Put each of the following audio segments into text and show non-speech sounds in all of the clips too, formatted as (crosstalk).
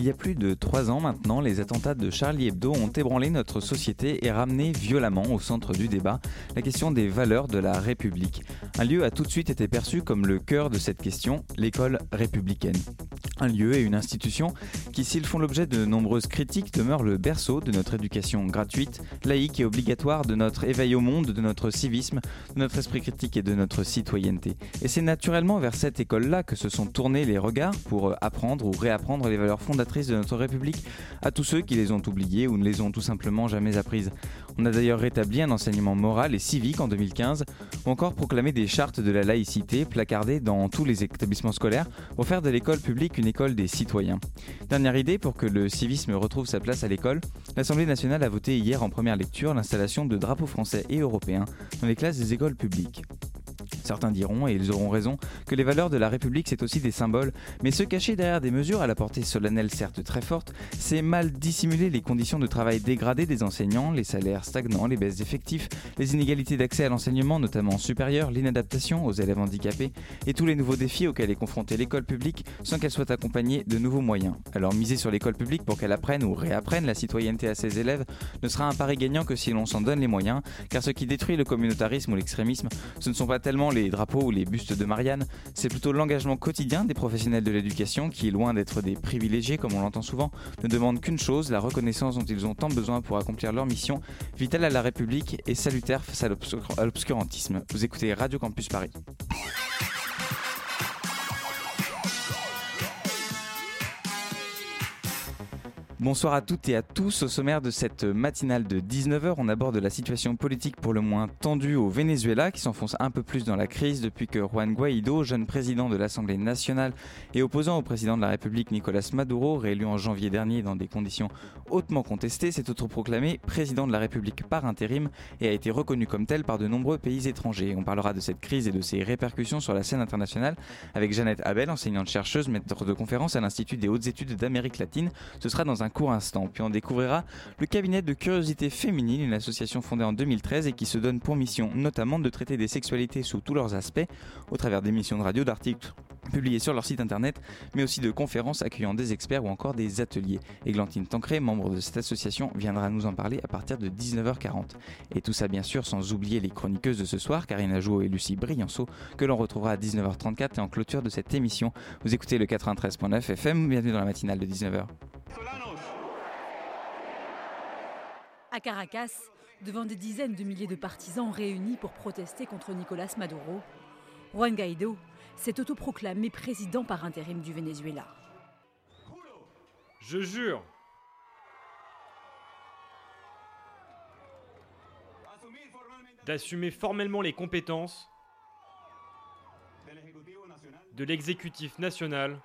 Il y a plus de trois ans maintenant, les attentats de Charlie Hebdo ont ébranlé notre société et ramené violemment au centre du débat la question des valeurs de la République. Un lieu a tout de suite été perçu comme le cœur de cette question, l'école républicaine. Un lieu et une institution qui, s'ils font l'objet de nombreuses critiques, demeurent le berceau de notre éducation gratuite, laïque et obligatoire, de notre éveil au monde, de notre civisme, de notre esprit critique et de notre citoyenneté. Et c'est naturellement vers cette école-là que se sont tournés les regards pour apprendre ou réapprendre les valeurs fondatrices de notre République à tous ceux qui les ont oubliées ou ne les ont tout simplement jamais apprises. On a d'ailleurs rétabli un enseignement moral et civique en 2015, ou encore proclamé des chartes de la laïcité placardées dans tous les établissements scolaires pour faire de l'école publique une école des citoyens. Dernière idée pour que le civisme retrouve sa place à l'école, l'Assemblée nationale a voté hier en première lecture l'installation de drapeaux français et européens dans les classes des écoles publiques. Certains diront, et ils auront raison, que les valeurs de la République c'est aussi des symboles, mais se cacher derrière des mesures à la portée solennelle certes très forte, c'est mal dissimuler les conditions de travail dégradées des enseignants, les salaires stagnants, les baisses d'effectifs, les inégalités d'accès à l'enseignement notamment supérieur, l'inadaptation aux élèves handicapés et tous les nouveaux défis auxquels est confrontée l'école publique sans qu'elle soit accompagnée de nouveaux moyens. Alors miser sur l'école publique pour qu'elle apprenne ou réapprenne la citoyenneté à ses élèves ne sera un pari gagnant que si l'on s'en donne les moyens, car ce qui détruit le communautarisme ou l'extrémisme, ce ne sont pas les drapeaux ou les bustes de Marianne, c'est plutôt l'engagement quotidien des professionnels de l'éducation qui, loin d'être des privilégiés comme on l'entend souvent, ne demandent qu'une chose, la reconnaissance dont ils ont tant besoin pour accomplir leur mission, vitale à la République et salutaire face à l'obscurantisme. Vous écoutez Radio Campus Paris. Bonsoir à toutes et à tous. Au sommaire de cette matinale de 19h, on aborde la situation politique pour le moins tendue au Venezuela qui s'enfonce un peu plus dans la crise depuis que Juan Guaido, jeune président de l'Assemblée nationale et opposant au président de la République Nicolas Maduro, réélu en janvier dernier dans des conditions hautement contestées, s'est autoproclamé président de la République par intérim et a été reconnu comme tel par de nombreux pays étrangers. On parlera de cette crise et de ses répercussions sur la scène internationale avec Jeannette Abel, enseignante chercheuse, maître de conférence à l'Institut des hautes études d'Amérique latine. Ce sera dans un court instant. Puis on découvrira le cabinet de curiosité féminine, une association fondée en 2013 et qui se donne pour mission notamment de traiter des sexualités sous tous leurs aspects, au travers d'émissions de radio, d'articles publiés sur leur site internet, mais aussi de conférences accueillant des experts ou encore des ateliers. Églantine Tancré, membre de cette association, viendra nous en parler à partir de 19h40. Et tout ça bien sûr sans oublier les chroniqueuses de ce soir, Karina Jouot et Lucie Brianceau, que l'on retrouvera à 19h34 et en clôture de cette émission. Vous écoutez le 93.9 FM, bienvenue dans la matinale de 19h. À Caracas, devant des dizaines de milliers de partisans réunis pour protester contre Nicolas Maduro, Juan Guaido s'est autoproclamé président par intérim du Venezuela. Je jure d'assumer formellement les compétences de l'exécutif national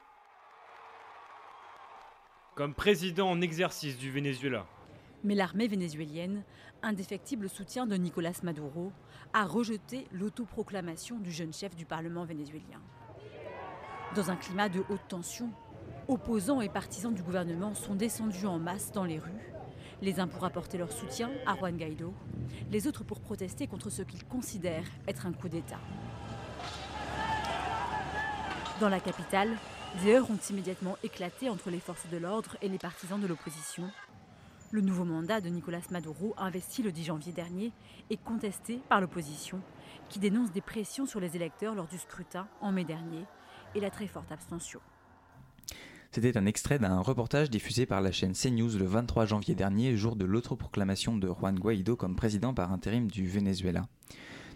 comme président en exercice du Venezuela. Mais l'armée vénézuélienne, indéfectible soutien de Nicolas Maduro, a rejeté l'autoproclamation du jeune chef du Parlement vénézuélien. Dans un climat de haute tension, opposants et partisans du gouvernement sont descendus en masse dans les rues, les uns pour apporter leur soutien à Juan Guaido, les autres pour protester contre ce qu'ils considèrent être un coup d'État. Dans la capitale, des heurts ont immédiatement éclaté entre les forces de l'ordre et les partisans de l'opposition, le nouveau mandat de Nicolas Maduro, investi le 10 janvier dernier, est contesté par l'opposition, qui dénonce des pressions sur les électeurs lors du scrutin en mai dernier et la très forte abstention. C'était un extrait d'un reportage diffusé par la chaîne CNews le 23 janvier dernier, jour de l'autoproclamation de Juan Guaido comme président par intérim du Venezuela.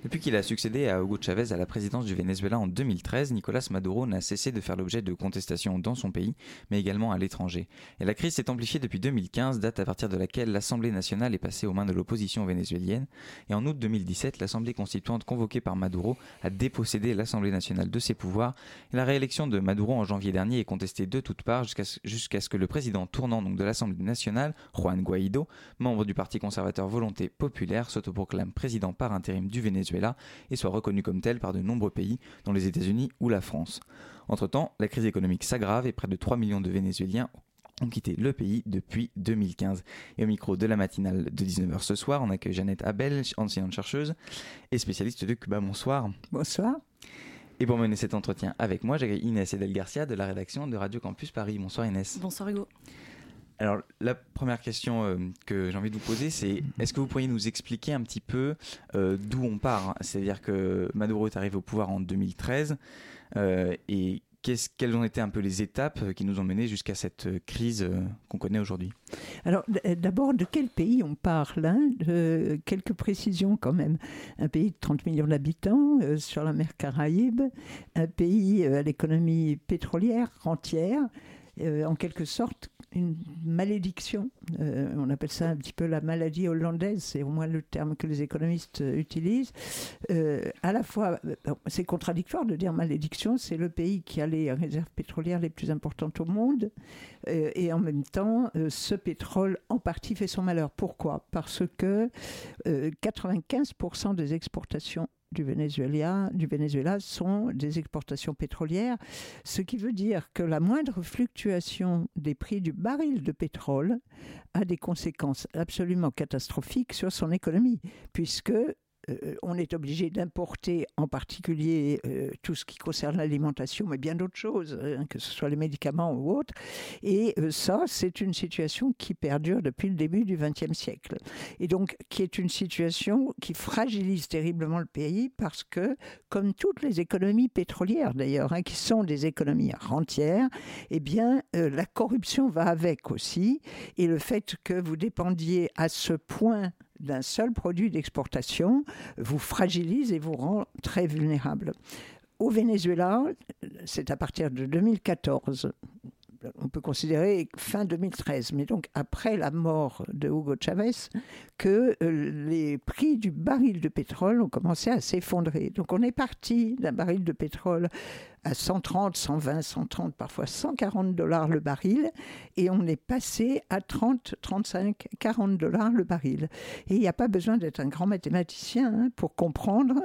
Depuis qu'il a succédé à Hugo Chavez à la présidence du Venezuela en 2013, Nicolas Maduro n'a cessé de faire l'objet de contestations dans son pays, mais également à l'étranger. Et la crise s'est amplifiée depuis 2015, date à partir de laquelle l'Assemblée nationale est passée aux mains de l'opposition vénézuélienne. Et en août 2017, l'Assemblée constituante convoquée par Maduro a dépossédé l'Assemblée nationale de ses pouvoirs. Et la réélection de Maduro en janvier dernier est contestée de toutes parts jusqu'à ce que le président tournant de l'Assemblée nationale, Juan Guaido, membre du Parti conservateur Volonté populaire, s'autoproclame président par intérim du Venezuela et soit reconnu comme tel par de nombreux pays, dont les États-Unis ou la France. Entre-temps, la crise économique s'aggrave et près de 3 millions de Vénézuéliens ont quitté le pays depuis 2015. Et au micro de la matinale de 19h ce soir, on accueille Jeannette Abel, ancienne chercheuse et spécialiste de Cuba. Bonsoir. Bonsoir. Et pour mener cet entretien avec moi, j'accueille Inès Edel Garcia de la rédaction de Radio Campus Paris. Bonsoir Inès. Bonsoir Hugo. Alors, la première question euh, que j'ai envie de vous poser, c'est est-ce que vous pourriez nous expliquer un petit peu euh, d'où on part? C'est-à-dire que Maduro est arrivé au pouvoir en 2013 euh, et quelles ont été un peu les étapes qui nous ont mené jusqu'à cette crise qu'on connaît aujourd'hui? Alors, d'abord, de quel pays on parle hein Quelques précisions quand même. Un pays de 30 millions d'habitants sur la mer Caraïbe, un pays à l'économie pétrolière entière. En quelque sorte une malédiction. Euh, on appelle ça un petit peu la maladie hollandaise, c'est au moins le terme que les économistes euh, utilisent. Euh, à la fois, c'est contradictoire de dire malédiction, c'est le pays qui a les réserves pétrolières les plus importantes au monde, et en même temps, ce pétrole en partie fait son malheur. Pourquoi? Parce que 95% des exportations du Venezuela, du Venezuela sont des exportations pétrolières, ce qui veut dire que la moindre fluctuation des prix du baril de pétrole a des conséquences absolument catastrophiques sur son économie, puisque euh, on est obligé d'importer en particulier euh, tout ce qui concerne l'alimentation, mais bien d'autres choses, hein, que ce soit les médicaments ou autres. Et euh, ça, c'est une situation qui perdure depuis le début du XXe siècle. Et donc, qui est une situation qui fragilise terriblement le pays parce que, comme toutes les économies pétrolières d'ailleurs, hein, qui sont des économies rentières, eh bien, la corruption va avec aussi. Et le fait que vous dépendiez à ce point d'un seul produit d'exportation vous fragilise et vous rend très vulnérable. Au Venezuela, c'est à partir de 2014, on peut considérer fin 2013, mais donc après la mort de Hugo Chavez, que euh, les prix du baril de pétrole ont commencé à s'effondrer. Donc on est parti d'un baril de pétrole à 130, 120, 130, parfois 140 dollars le baril, et on est passé à 30, 35, 40 dollars le baril. Et il n'y a pas besoin d'être un grand mathématicien hein, pour comprendre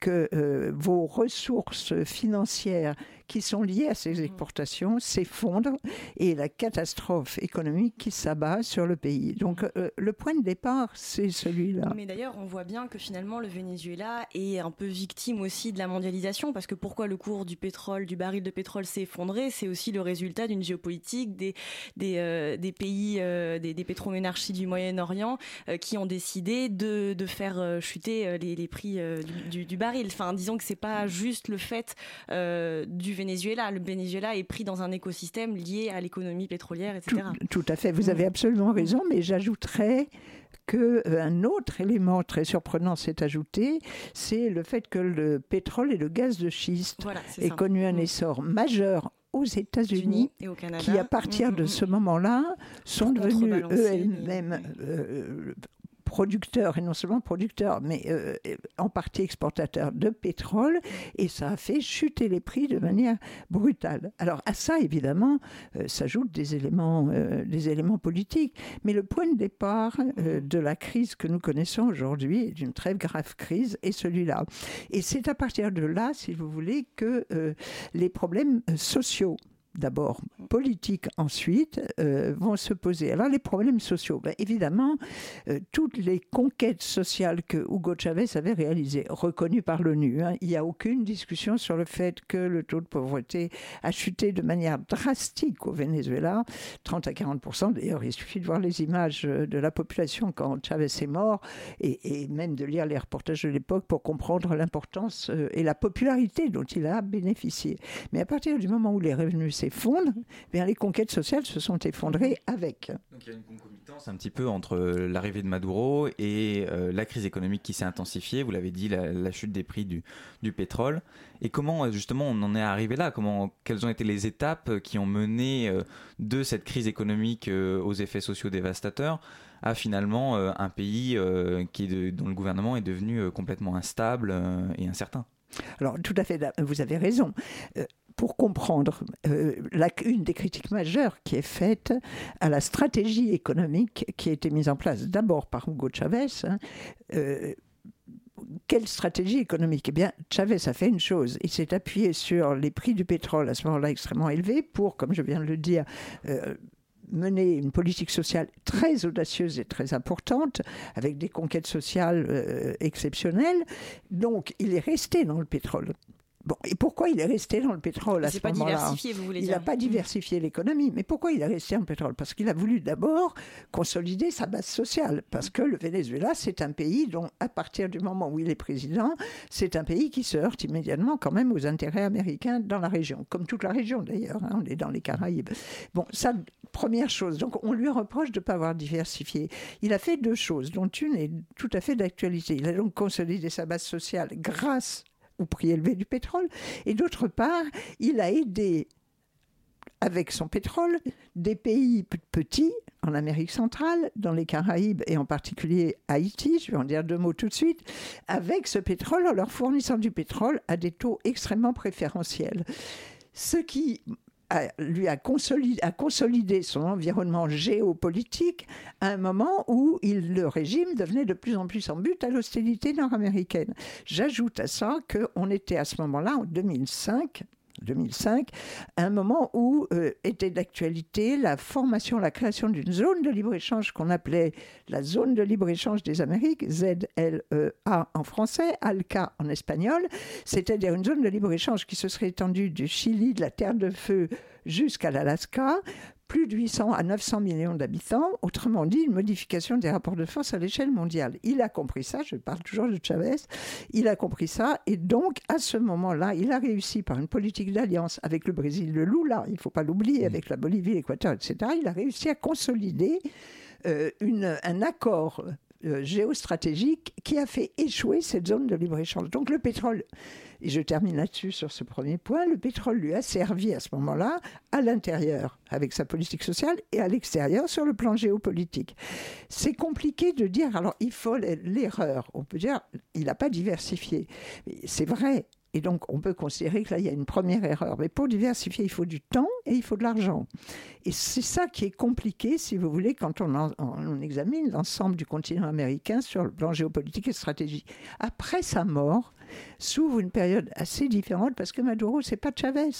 que euh, vos ressources financières qui sont liées à ces exportations s'effondrent et la catastrophe économique qui s'abat sur le pays. Donc euh, le point de départ, c'est celui-là. Mais d'ailleurs, on voit bien que finalement le Venezuela est un peu victime aussi de la mondialisation, parce que pourquoi le cours du pétrole du baril de pétrole s'est effondré, c'est aussi le résultat d'une géopolitique des, des, euh, des pays, euh, des, des pétroménarchies du Moyen-Orient euh, qui ont décidé de, de faire chuter les, les prix du, du, baril. Enfin, disons que c'est pas juste le fait du Venezuela. Le Venezuela est pris dans un écosystème lié à l'économie pétrolière, etc. Tout, tout, à fait, vous avez absolument raison, mais j'ajouterais qu'un autre élément très surprenant s'est ajouté, c'est le fait que le pétrole et le gaz de schiste aient connu un mm. essor majeur aux États-Unis, qui à partir mm, de mm, ce moment-là sont devenus eux-mêmes euh, producteurs, et non seulement producteurs, mais euh, en partie exportateurs de pétrole, et ça a fait chuter les prix de manière brutale. Alors à ça, évidemment, euh, s'ajoutent des éléments, euh, des éléments politiques, mais le point de départ de la crise que nous connaissons aujourd'hui, d'une très grave crise, est celui-là. Et c'est à partir de là, si vous voulez, que les problèmes sociaux d'abord politiques ensuite, euh, vont se poser. Alors les problèmes sociaux, ben, évidemment, euh, toutes les conquêtes sociales que Hugo Chavez avait réalisées, reconnues par l'ONU, hein, il n'y a aucune discussion sur le fait que le taux de pauvreté a chuté de manière drastique au Venezuela, 30 à 40% D'ailleurs, il suffit de voir les images de la population quand Chavez est mort et, et même de lire les reportages de l'époque pour comprendre l'importance euh, et la popularité dont il a bénéficié. Mais à partir du moment où les revenus s'effondre, bien les conquêtes sociales se sont effondrées avec. Donc il y a une concomitance un petit peu entre l'arrivée de Maduro et euh, la crise économique qui s'est intensifiée, vous l'avez dit, la, chute des prix du, du, pétrole. Et comment justement on en est arrivé là? Comment, Quelles ont été les étapes qui ont mené euh, de cette crise économique euh, aux effets sociaux dévastateurs à finalement un pays qui est dont le gouvernement est devenu complètement instable et incertain? Alors, tout à fait, vous avez raison pour comprendre euh, une des critiques majeures qui est faite à la stratégie économique qui a été mise en place d'abord par Hugo Chavez. Hein, euh, quelle stratégie économique? Eh bien, Chavez a fait une chose. Il s'est appuyé sur les prix du pétrole à ce moment-là extrêmement élevés pour, comme je viens de le dire, euh, mener une politique sociale très audacieuse et très importante, avec des conquêtes sociales exceptionnelles. Donc, il est resté dans le pétrole. Bon, et pourquoi il est resté dans le pétrole à ce moment-là Il n'a pas diversifié l'économie. Mais pourquoi il est resté dans le pétrole? Parce qu'il a voulu d'abord consolider sa base sociale. Parce que le Venezuela, c'est un pays dont, à partir du moment où il est président, c'est un pays qui se heurte immédiatement quand même aux intérêts américains dans la région. Comme toute la région d'ailleurs. Hein, on est dans les Caraïbes. Bon, ça, première chose. Donc on lui reproche de ne pas avoir diversifié. Il a fait deux choses, dont une est tout à fait d'actualité. Il a donc consolidé sa base sociale grâce au prix élevé du pétrole. Et d'autre part, il a aidé avec son pétrole des pays petits en Amérique centrale, dans les Caraïbes et en particulier Haïti, je vais en dire deux mots tout de suite, avec ce pétrole en leur fournissant du pétrole à des taux extrêmement préférentiels. Ce qui lui a consolidé, son environnement géopolitique à un moment où le régime devenait de plus en plus en but à l'hostilité nord-américaine. J'ajoute à ça qu'on était à ce moment-là, en 2005, 2005, un moment où euh, était d'actualité la formation, la création d'une zone de libre-échange qu'on appelait la zone de libre-échange des Amériques, Z-L-E-A en français, ALCA en espagnol, c'est-à-dire une zone de libre-échange qui se serait étendue du Chili, de la Terre de Feu jusqu'à l'Alaska, plus de 800 à 900 millions d'habitants, autrement dit une modification des rapports de force à l'échelle mondiale. Il a compris ça, je parle toujours de Chavez, il a compris ça, et donc à ce moment-là, il a réussi par une politique d'alliance avec le Brésil, le Lula, il ne faut pas l'oublier, avec la Bolivie, l'Équateur, etc., il a réussi à consolider euh, un accord euh, géostratégique qui a fait échouer cette zone de libre-échange. Donc le pétrole et je termine là-dessus sur ce premier point. Le pétrole lui a servi à ce moment-là à l'intérieur avec sa politique sociale et à l'extérieur sur le plan géopolitique. C'est compliqué de dire, alors il faut l'erreur. On peut dire, il n'a pas diversifié. C'est vrai, et donc, on peut considérer que là, il y a une première erreur. Mais pour diversifier, il faut du temps et il faut de l'argent. Et c'est ça qui est compliqué, si vous voulez, quand on, on examine l'ensemble du continent américain sur le plan géopolitique et stratégique. Après sa mort, s'ouvre une période assez différente parce que Maduro, c'est pas Chavez.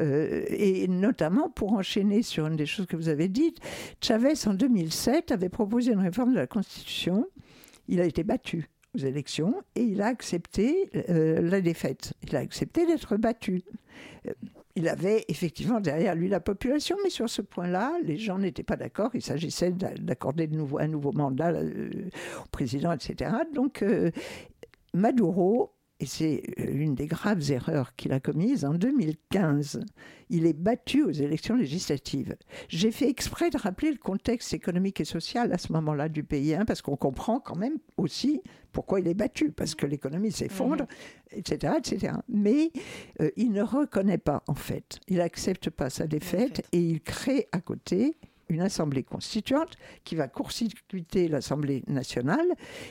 Euh, et notamment pour enchaîner sur une des choses que vous avez dites, Chavez en 2007 avait proposé une réforme de la Constitution. Il a été battu aux élections et il a accepté euh, la défaite. Il a accepté d'être battu. Euh, il avait effectivement derrière lui la population, mais sur ce point-là, les gens n'étaient pas d'accord. Il s'agissait d'accorder un nouveau mandat au président, etc. Donc, Maduro, et c'est euh, une des graves erreurs qu'il a commises, en 2015, il est battu aux élections législatives. J'ai fait exprès de rappeler le contexte économique et social à ce moment-là du pays, hein, parce qu'on comprend quand même aussi pourquoi il est battu, parce que l'économie s'effondre, etc., etc. Mais euh, il ne reconnaît pas, en fait, il n'accepte pas sa défaite et il crée à côté une assemblée constituante qui va court-circuiter l'Assemblée nationale.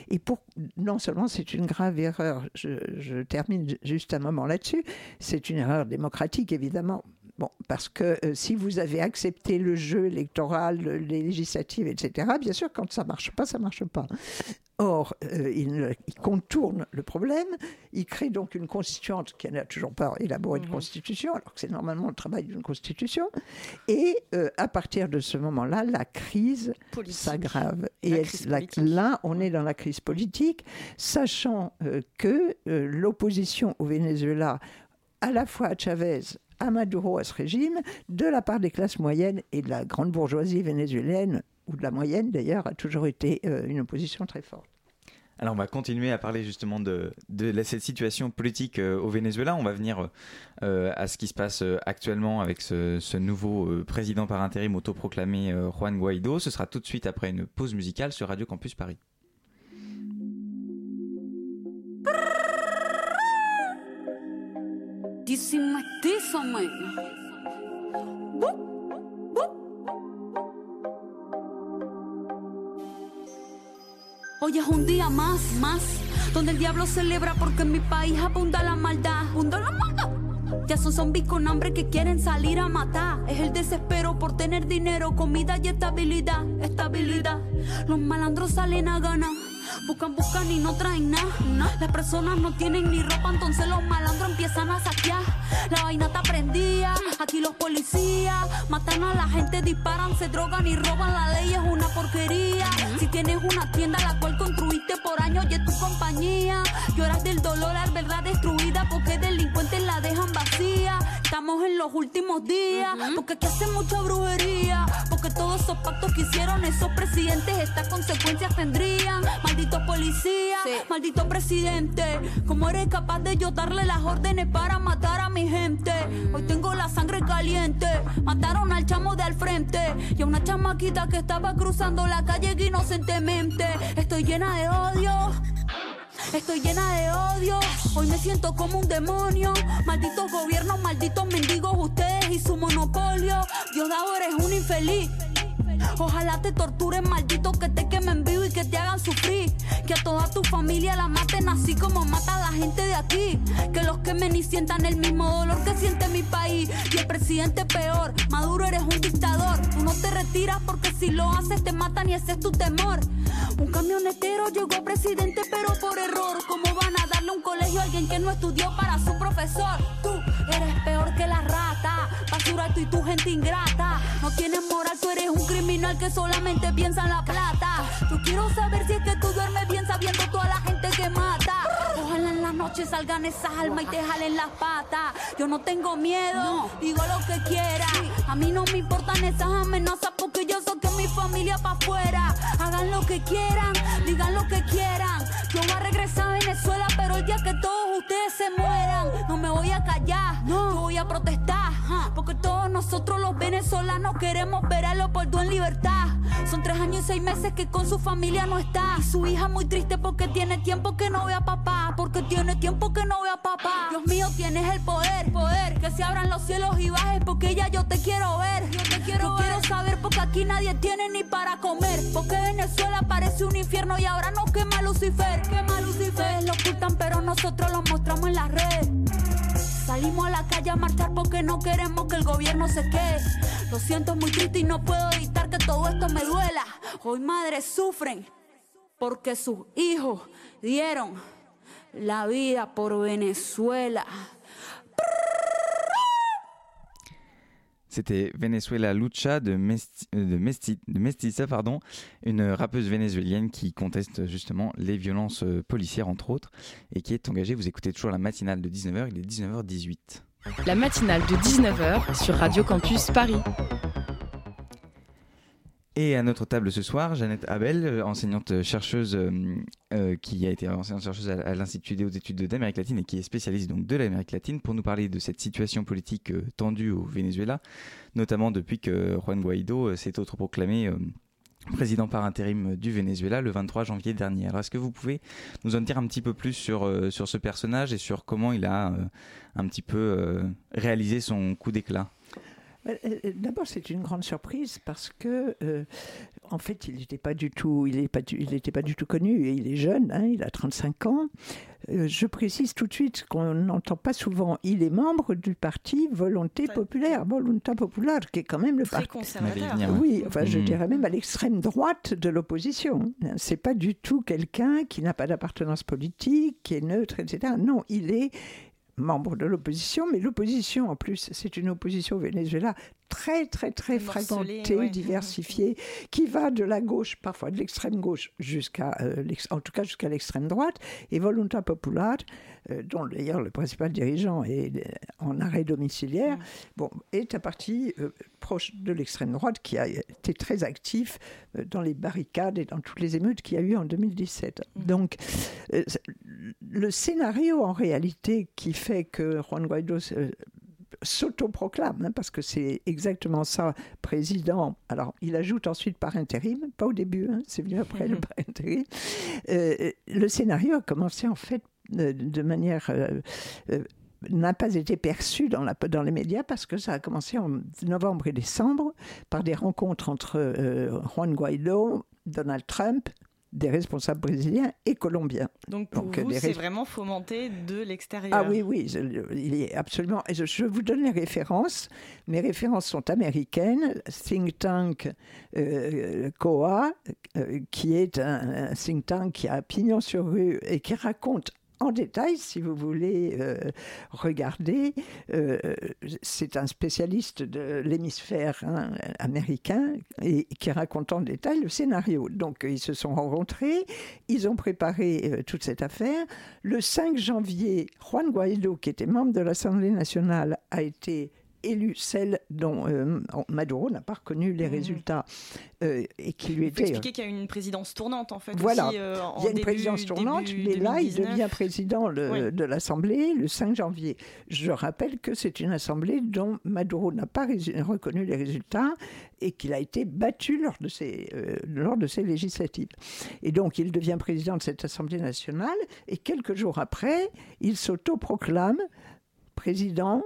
Et pour, non seulement c'est une grave erreur, je, termine juste un moment là-dessus, c'est une erreur démocratique évidemment. Bon, parce que euh, si vous avez accepté le jeu électoral, les législatives, etc., bien sûr, quand ça marche pas, ça marche pas. Or, euh, il, contourne le problème, il crée donc une constituante qui n'a toujours pas élaboré de mhm. constitution, alors que c'est normalement le travail d'une constitution, et euh, à partir de ce moment-là, la crise s'aggrave. Et là, on est dans la crise politique, sachant euh, que l'opposition au Venezuela, à la fois à Chavez, à Maduro, à ce régime, de la part des classes moyennes et de la grande bourgeoisie vénézuélienne, ou de la moyenne d'ailleurs, a toujours été une opposition très forte. Alors on va continuer à parler justement de, cette situation politique euh, au Venezuela. On va venir euh, à ce qui se passe euh, actuellement avec ce, nouveau président par intérim autoproclamé Juan Guaido. Ce sera tout de suite après une pause musicale sur Radio Campus Paris. Hoy es un día más, más, donde el diablo celebra porque en mi país abunda la maldad. Abunda la maldad. Ya son zombies con hambre que quieren salir a matar. Es el desespero por tener dinero, comida y estabilidad. Estabilidad. Los malandros salen a ganar Buscan, buscan y no traen nada. Las personas no tienen ni ropa, entonces los malandros empiezan a saquear. La vaina está prendida, aquí los policías matan a la gente, disparan, se drogan y roban. La ley es una porquería. Si tienes una tienda la cual construiste por años y es tu compañía, lloras del dolor al verdad destruida porque delincuentes la dejan vacía. Estamos en los últimos días, porque aquí hace mucha brujería, porque todos esos pactos que hicieron esos presidentes, estas consecuencias tendrían. Maldito policía, maldito presidente, ¿cómo eres capaz de yo darle las órdenes para matar a mi gente? Hoy tengo la sangre caliente, mataron al chamo de al frente y a una chamaquita que estaba cruzando la calle inocentemente. Estoy llena de odio. Estoy llena de odio, hoy me siento como un demonio. Malditos gobiernos, malditos mendigos, ustedes y su monopolio. Dios Diosdado eres un infeliz. Ojalá te torturen, maldito que te quemen vivo y que te hagan sufrir. Que a toda tu familia la maten así como mata a la gente de aquí. Que los quemen y sientan el mismo dolor que siente mi país. Y el presidente peor, Maduro eres un dictador. Tú no te retiras porque si lo haces te matan y ese es tu temor. Un camionetero llegó presidente pero por error. ¿Cómo van a darle un colegio a alguien que no estudió para su profesor? Eres peor que la rata. Basura tú y tu gente ingrata. No tienes moral, tú eres un criminal que solamente piensa en la plata. Yo quiero saber si es que tú duermes bien sabiendo toda la gente que mata. Ojalá en la noche salgan esas almas y te jalen las patas. Yo no tengo miedo, digo lo que quiera. A mí no me importan esas amenazas porque yo sé que mi familia pa' afuera. Hagan lo que quieran, digan lo que quieran. Yo voy a regresar a Venezuela, pero el día que todos ustedes se mueran, no me voy a callar, no voy a protestar. Porque todos nosotros los venezolanos queremos ver a Leopoldo en libertad. Son tres años y seis meses que con su familia no está. Y su hija muy triste porque tiene tiempo que no ve a papá. Porque tiene tiempo que no ve a papá. Dios mío, tienes el poder, poder. Que se abran los cielos y bajes porque ella yo te quiero ver. Yo te quiero quiero saber porque aquí nadie tiene ni para comer. Porque Venezuela parece un infierno y ahora nos quema Lucifer. Quema Lucifer. lo ocultan pero nosotros lo mostramos en las redes. Salimos a la calle a marchar porque no queremos que el gobierno se quede. Lo siento muy triste y no puedo evitar que todo esto me duela. Hoy madres sufren porque sus hijos dieron la vida por Venezuela. C'était Venezuela Lucha de, de, Mestiza, pardon, une rappeuse vénézuélienne qui conteste justement les violences euh, policières, entre autres, et qui est engagée. Vous écoutez toujours la matinale de 19h, il est 19h18. La matinale de 19h sur Radio Campus Paris. Et à notre table ce soir, Jeannette Abel, euh, enseignante chercheuse euh, euh, qui a été enseignante chercheuse à, l'Institut des hautes études d'Amérique latine et qui est spécialiste donc de l'Amérique latine pour nous parler de cette situation politique tendue au Venezuela, notamment depuis que Juan Guaido s'est autoproclamé président par intérim du Venezuela le 23 janvier dernier. Alors est-ce que vous pouvez nous en dire un petit peu plus sur, sur ce personnage et sur comment il a un petit peu réalisé son coup d'éclat? euh, euh, d'abord, c'est une grande surprise parce que, euh, en fait, il n'était pas du tout, il pas, il n'était pas du tout connu. Et il est jeune, hein, il a 35 ans. je précise tout de suite qu'on n'entend pas souvent. Il est membre du parti Volonté Populaire, Volonté Populaire, qui est quand même le parti conservateur. Oui, enfin, je hmm. dirais même à l'extrême droite de l'opposition. C'est pas du tout quelqu'un qui n'a pas d'appartenance politique, qui est neutre, etc. Non, il est membre de l'opposition, mais l'opposition, en plus, c'est une opposition au Venezuela très, très, très fragmentée, ouais. diversifiée, (laughs) qui va de la gauche, parfois de l'extrême gauche, jusqu'à, euh, en tout cas jusqu'à l'extrême droite, et Volunta Popular, dont d'ailleurs le principal dirigeant est euh, en arrêt domiciliaire, bon, est un parti euh, proche de l'extrême droite qui a été très actif euh, dans les barricades et dans toutes les émeutes qu'il y a eu en 2017. Donc, euh, c'est- le scénario en réalité qui fait que Juan Guaido euh, s'autoproclame, hein, parce que c'est exactement ça, président. Alors, il ajoute ensuite par intérim, pas au début, hein, c'est venu après le (laughs) par intérim. Euh, le scénario a commencé en fait euh, de manière. euh, euh, n'a pas été perçu dans, la, dans les médias parce que ça a commencé en novembre et décembre par des rencontres entre euh, Juan Guaido, Donald Trump, des responsables brésiliens et colombiens. Donc pour Donc, euh, vous, c'est res- vraiment fomenté de l'extérieur. ah oui, oui, je- il est absolument. Je, je vous donne les références. Mes références sont américaines. Think Tank euh, COA, euh, qui est un, un think tank qui a pignon sur rue et qui raconte en détail, si vous voulez euh, regarder, euh, c'est un spécialiste de l'hémisphère hein, américain et qui raconte en détail le scénario. Donc ils se sont rencontrés, ils ont préparé euh, toute cette affaire. Le 5 janvier, Juan Guaido, qui était membre de l'Assemblée nationale, a été élu celle dont euh, Maduro n'a pas reconnu les résultats euh, et qui lui était expliquer qu'il y a une présidence tournante en fait. voilà, aussi, euh, en il y a une début- présidence tournante, mais là, il 2019. devient président le- Oui. de l'Assemblée le 5 janvier. Je rappelle que c'est une Assemblée dont Maduro n'a pas reconnu les résultats et qu'il a été battu lors de, euh, lors de ces législatives. Et donc, il devient président de cette Assemblée nationale et quelques jours après, il s'autoproclame président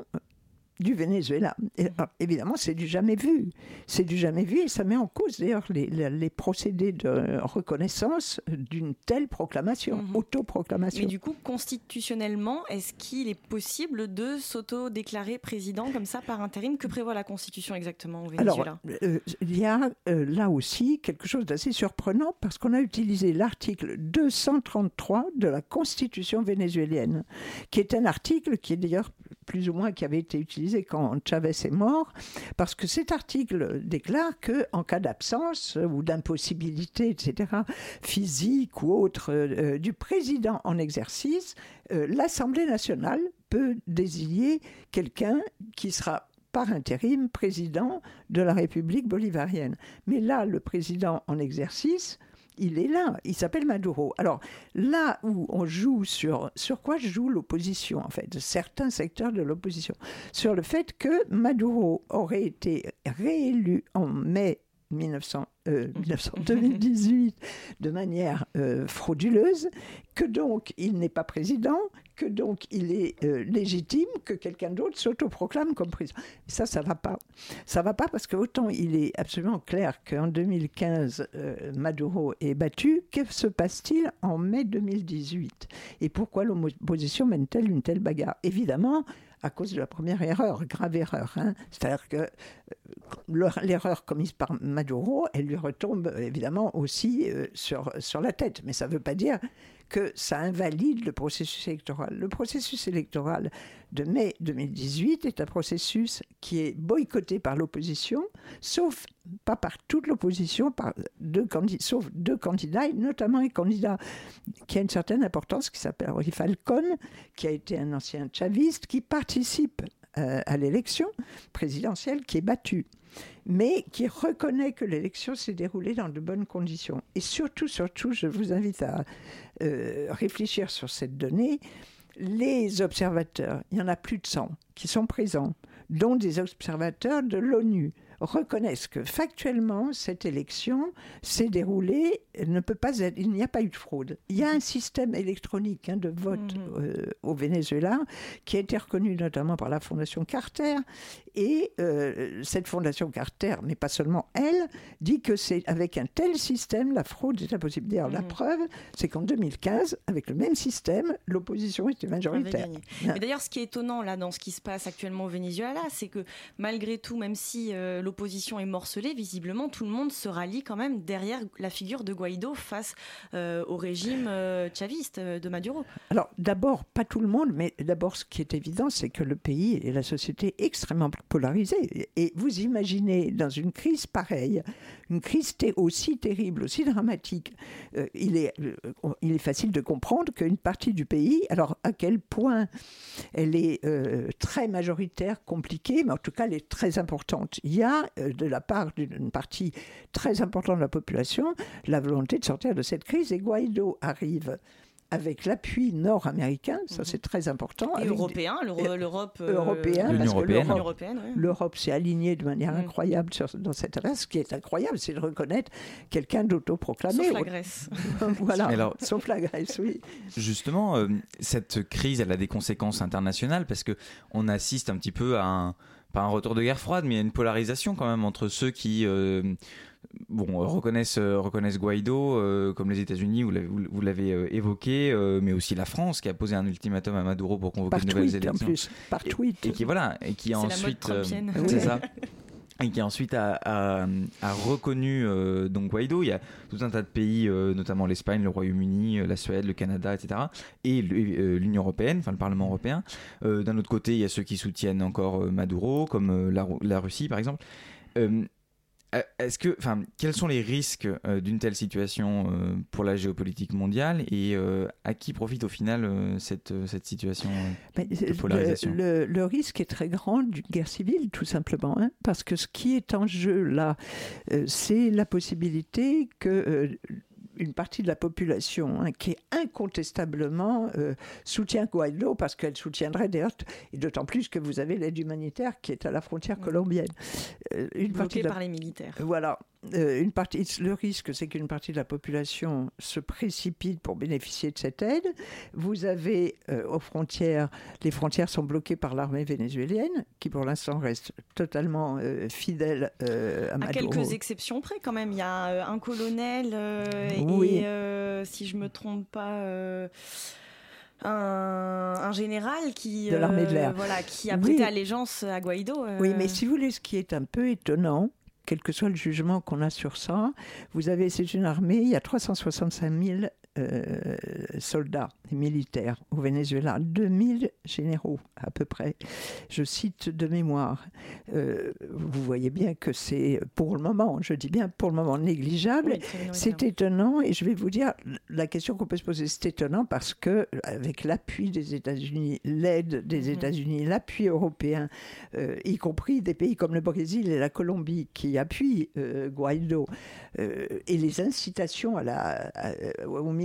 du Venezuela. Et, alors, évidemment, c'est du jamais vu. C'est du jamais vu et ça met en cause d'ailleurs les, les- les procédés de reconnaissance d'une telle proclamation, autoproclamation. Mais du coup, constitutionnellement, est-ce qu'il est possible de s'auto-déclarer président comme ça par intérim? Que prévoit la Constitution exactement au Venezuela? Alors, euh, il y a euh, là aussi quelque chose d'assez surprenant parce qu'on a utilisé l'article 233 de la Constitution vénézuélienne, qui est un article qui est d'ailleurs plus ou moins qui avait été utilisé quand Chavez est mort, parce que cet article déclare que en cas d'absence ou d'impossibilité, etc., physique ou autre euh, euh, du président en exercice, euh, l'Assemblée nationale peut désigner quelqu'un qui sera par intérim président de la République bolivarienne. Mais là, le président en exercice, il est là, il s'appelle Maduro. Alors là où on joue sur, sur quoi joue l'opposition, en fait, certains secteurs de l'opposition, sur le fait que Maduro aurait été réélu en mai 1900, euh, 1900 2018 de manière euh, frauduleuse, que donc il n'est pas président, que donc il est euh, légitime que quelqu'un d'autre s'autoproclame comme président. Ça, ça va pas. Ça va pas parce que autant il est absolument clair qu'en 2015, euh, Maduro est battu, que se passe-t-il en mai 2018 Et pourquoi l'opposition mène-t-elle une telle bagarre? Évidemment, à cause de la première erreur, grave erreur. hein. C'est-à-dire que euh, l'erreur commise par Maduro, elle lui retombe évidemment aussi euh, sur, sur la tête. Mais ça ne veut pas dire que ça invalide le processus électoral. Le processus électoral de mai 2018 est un processus qui est boycotté par l'opposition, sauf pas par toute l'opposition, sauf deux candidats, et notamment un candidat qui a une certaine importance, qui s'appelle Roy Falcon, qui a été un ancien chaviste, qui participe euh, à l'élection présidentielle, qui est battu mais qui reconnaît que l'élection s'est déroulée dans de bonnes conditions. Et surtout, surtout, je vous invite à euh, réfléchir sur cette donnée. Les observateurs, il y en a plus de 100 qui sont présents, dont des observateurs de l'ONU, reconnaissent que factuellement, cette élection s'est déroulée, ne peut pas être, il n'y a pas eu de fraude. Il y a un système électronique hein, de vote euh, au Venezuela qui a été reconnu notamment par la Fondation Carter. Et euh, cette Fondation Carter, mais pas seulement elle, dit que c'est avec un tel système, la fraude est impossible. D'ailleurs, la preuve, c'est qu'en 2015, avec le même système, l'opposition était majoritaire. Mais d'ailleurs, ce qui est étonnant là dans ce qui se passe actuellement au Venezuela, c'est que malgré tout, même si euh, l'opposition est morcelée, visiblement, tout le monde se rallie quand même derrière la figure de Guaido face au régime chaviste de Maduro. Alors, d'abord, pas tout le monde, mais d'abord, ce qui est évident, c'est que le pays et la société est extrêmement polarisée. Et vous imaginez, dans une crise pareille, une crise aussi terrible, aussi dramatique, il, est, il est facile de comprendre qu'une partie du pays, alors à quel point elle est très majoritaire, compliquée, mais en tout cas, elle est très importante. Il y a, de la part d'une partie très importante de la population, la volonté de sortir de cette crise. Et Guaido arrive avec l'appui nord-américain, ça c'est très important. Et européen, l'Europe. Euh, européen, L'Union européenne. L'Europe s'est alignée de manière incroyable dans cette affaire. Ce qui est incroyable, c'est de reconnaître quelqu'un d'autoproclamé. Sauf la Grèce. (laughs) voilà, Alors, sauf la Grèce, oui. Justement, euh, cette crise, elle a des conséquences internationales parce qu'on assiste un petit peu à un pas un retour de guerre froide, mais il y a une polarisation quand même entre ceux qui euh, bon, reconnaissent, euh, reconnaissent Guaido, euh, comme les États-Unis, vous l'avez évoqué, mais aussi la France qui a posé un ultimatum à Maduro pour convoquer de nouvelles élections. En plus, par tweet. Et, qui voilà, et qui ensuite, c'est ça. Et qui ensuite a, reconnu donc Guaido. Il y a tout un tas de pays, notamment l'Espagne, le Royaume-Uni, la Suède, le Canada, etc. Et l'Union européenne, enfin le Parlement européen. D'un autre côté, il y a ceux qui soutiennent encore Maduro, comme la Russie par exemple. Euh, est-ce que, enfin, quels sont les risques euh, d'une telle situation euh, pour la géopolitique mondiale et à qui profite au final cette, cette situation de polarisation? le, risque est très grand d'une guerre civile, tout simplement, hein, parce que ce qui est en jeu là, c'est la possibilité que une partie de la population hein, qui incontestablement euh, soutient Guaido parce qu'elle soutiendrait d'ailleurs, et d'autant plus que vous avez l'aide humanitaire qui est à la frontière colombienne. Euh, une partie par les militaires. Voilà. Euh, une partie, le risque, c'est qu'une partie de la population se précipite pour bénéficier de cette aide. Vous avez aux frontières, les frontières sont bloquées par l'armée vénézuélienne, qui pour l'instant reste totalement fidèle à Maduro. À quelques exceptions près, quand même. Il y a un colonel oui. et, euh, si je me trompe pas, euh, un, général qui, de l'armée de l'air. Euh, voilà, qui a prêté allégeance à Guaido. Oui, mais si vous voulez, ce qui est un peu étonnant, quel que soit le jugement qu'on a sur ça, vous avez, c'est une armée, il y a 365 000 euh, soldats militaires au Venezuela, 2000 généraux à peu près. Je cite de mémoire. Euh, vous voyez bien que c'est pour le moment, je dis bien pour le moment négligeable. c'est étonnant et je vais vous dire la question qu'on peut se poser, c'est étonnant parce que avec l'appui des États-Unis, l'aide des mhm. États-Unis, l'appui européen, euh, y compris des pays comme le Brésil et la Colombie qui appuient Guaido, et les incitations à la,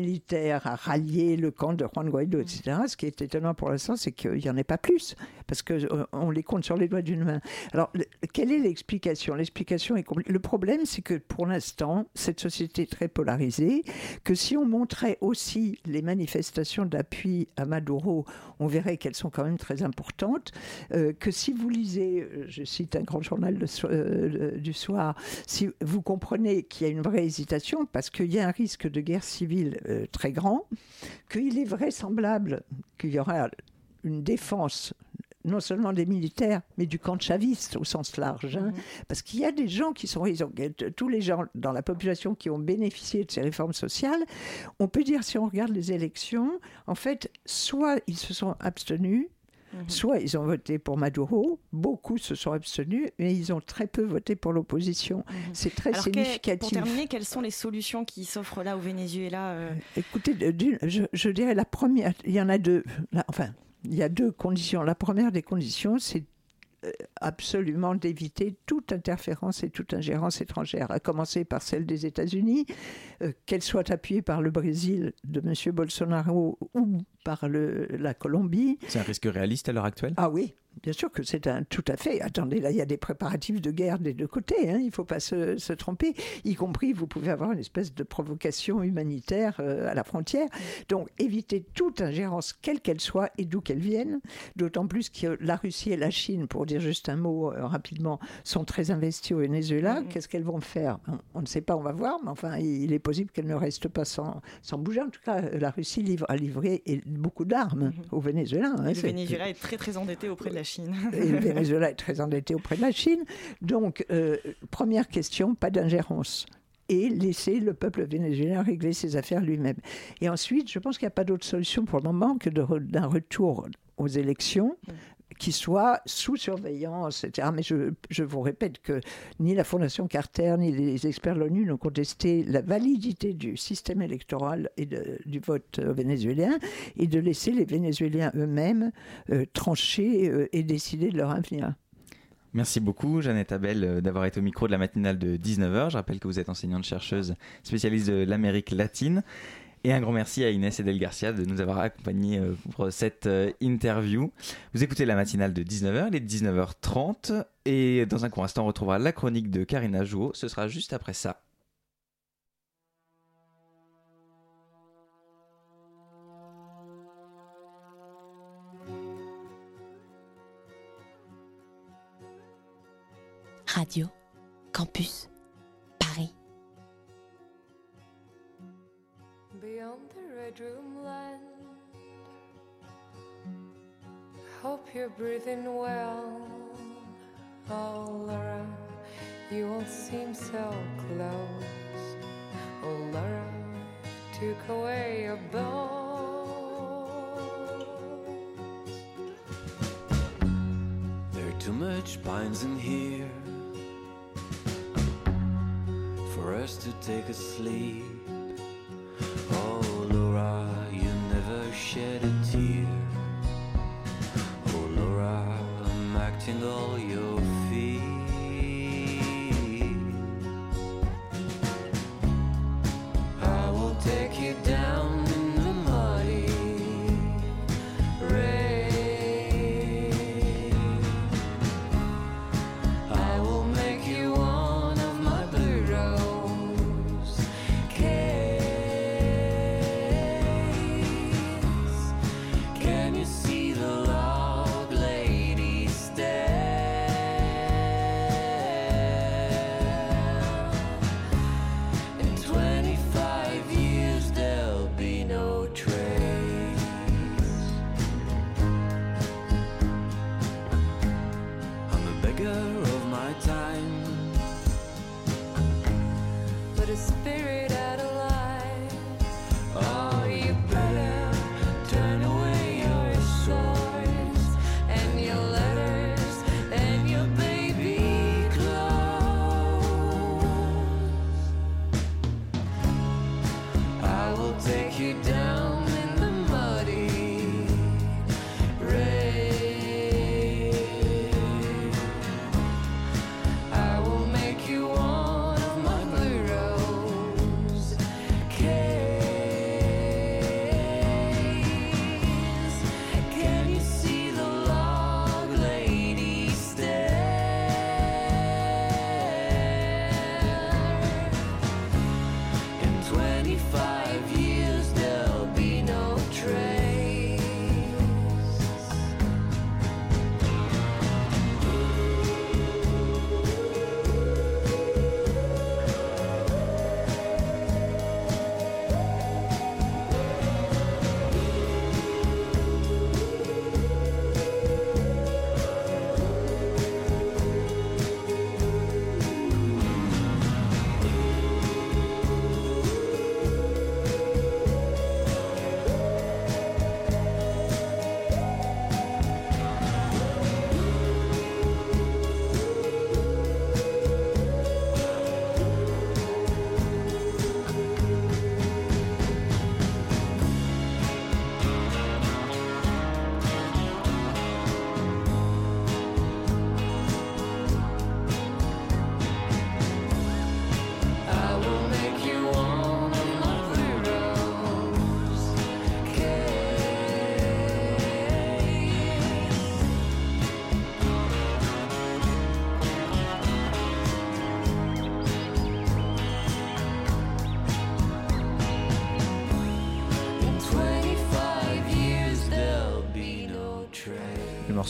militaires à rallier le camp de Juan Guaido, etc. Ce qui est étonnant pour l'instant, c'est qu'il n'y en ait pas plus, parce qu'on euh, les compte sur les doigts d'une main. Alors, quelle est l'explication? L'explication est Le problème, c'est que pour l'instant, cette société est très polarisée, que si on montrait aussi les manifestations d'appui à Maduro, on verrait qu'elles sont quand même très importantes, euh, que si vous lisez, euh, je cite un grand journal du soir, si vous comprenez qu'il y a une vraie hésitation, parce qu'il y a un risque de guerre civile très grand, qu'il est vraisemblable qu'il y aura une défense non seulement des militaires, mais du camp chaviste au sens large. Hein. Mhm. Parce qu'il y a des gens qui sont... tous les gens dans la population qui ont bénéficié de ces réformes sociales, on peut dire, si on regarde les élections, en fait, soit ils se sont abstenus, Mhm. Soit ils ont voté pour Maduro, beaucoup se sont abstenus, mais ils ont très peu voté pour l'opposition. Mhm. C'est très significatif. pour terminer, quelles sont les solutions qui s'offrent là au Venezuela euh? Écoutez, je, je, dirais la première, il y en a deux. enfin, il y a deux conditions. La première des conditions, c'est absolument d'éviter toute interférence et toute ingérence étrangère, à commencer par celle des États-Unis, euh, qu'elle soit appuyée par le Brésil de M. Bolsonaro ou par le, la Colombie. C'est un risque réaliste à l'heure actuelle? Ah oui, Bien sûr que c'est un tout à fait. Attendez, là, il y a des préparatifs de guerre des deux côtés. Hein, il ne faut pas se, tromper. Y compris, vous pouvez avoir une espèce de provocation humanitaire euh, à la frontière. Donc, éviter toute ingérence, quelle qu'elle soit et d'où qu'elle vienne. D'autant plus que la Russie et la Chine, pour dire juste un mot euh, rapidement, sont très investis au Venezuela. Qu'est-ce qu'elles vont faire? On, ne sait pas, on va voir. Mais enfin, il, est possible qu'elles ne restent pas sans, sans bouger. En tout cas, la Russie livre, a livré beaucoup d'armes au Venezuela. Hein, le Venezuela est très très endetté auprès de la la Chine. Et le (laughs) Venezuela est très endetté auprès de la Chine. Donc, euh, première question, pas d'ingérence et laisser le peuple vénézuélien régler ses affaires lui-même. Et ensuite, je pense qu'il n'y a pas d'autre solution pour le moment que d'un retour aux élections mm qui soit sous surveillance, etc. Mais je, vous répète que ni la Fondation Carter ni les experts de l'ONU n'ont contesté la validité du système électoral et du vote vénézuélien et de laisser les Vénézuéliens eux-mêmes euh, trancher euh, et décider de leur avenir. Merci beaucoup, Jeannette Abel, euh, d'avoir été au micro de la matinale de 19h. Je rappelle que vous êtes enseignante-chercheuse spécialiste de l'Amérique latine. Et un grand merci à Inès Edel Garcia de nous avoir accompagnés euh, pour cette euh, interview. Vous écoutez la matinale de 19h, il est 19h30. Et dans un court instant, on retrouvera la chronique de Karina Jouot. Ce sera juste après ça. Radio Campus beyond the land. Hope you're breathing well. Oh, Laura, you won't seem so close. Oh, Laura, took away your bones. There are too much pines in here for us to take a sleep. Shed a tear. Oh, Laura, I'm acting all your feet. I will take you down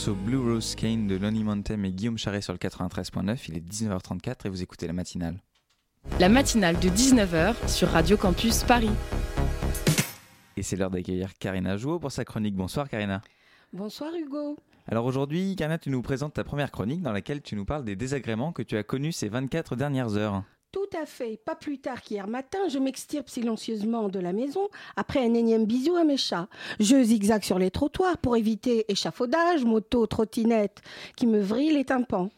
morceau Blue Rose Cane de Lonnie Montem et Guillaume Charret sur le 93.9. Il est 19h34 et vous écoutez la matinale. La matinale de 19h sur Radio Campus Paris. Et c'est l'heure d'accueillir Karina Jouot pour sa chronique. Bonsoir Karina. Bonsoir Hugo. Alors aujourd'hui, Karina, tu nous présentes ta première chronique dans laquelle tu nous parles des désagréments que tu as connus ces 24 dernières heures. Tout à fait. Pas plus tard qu'hier matin, je m'extirpe silencieusement de la maison après un énième bisou à mes chats. Je zigzague sur les trottoirs pour éviter échafaudage, moto, trottinette qui me vrille les tympans.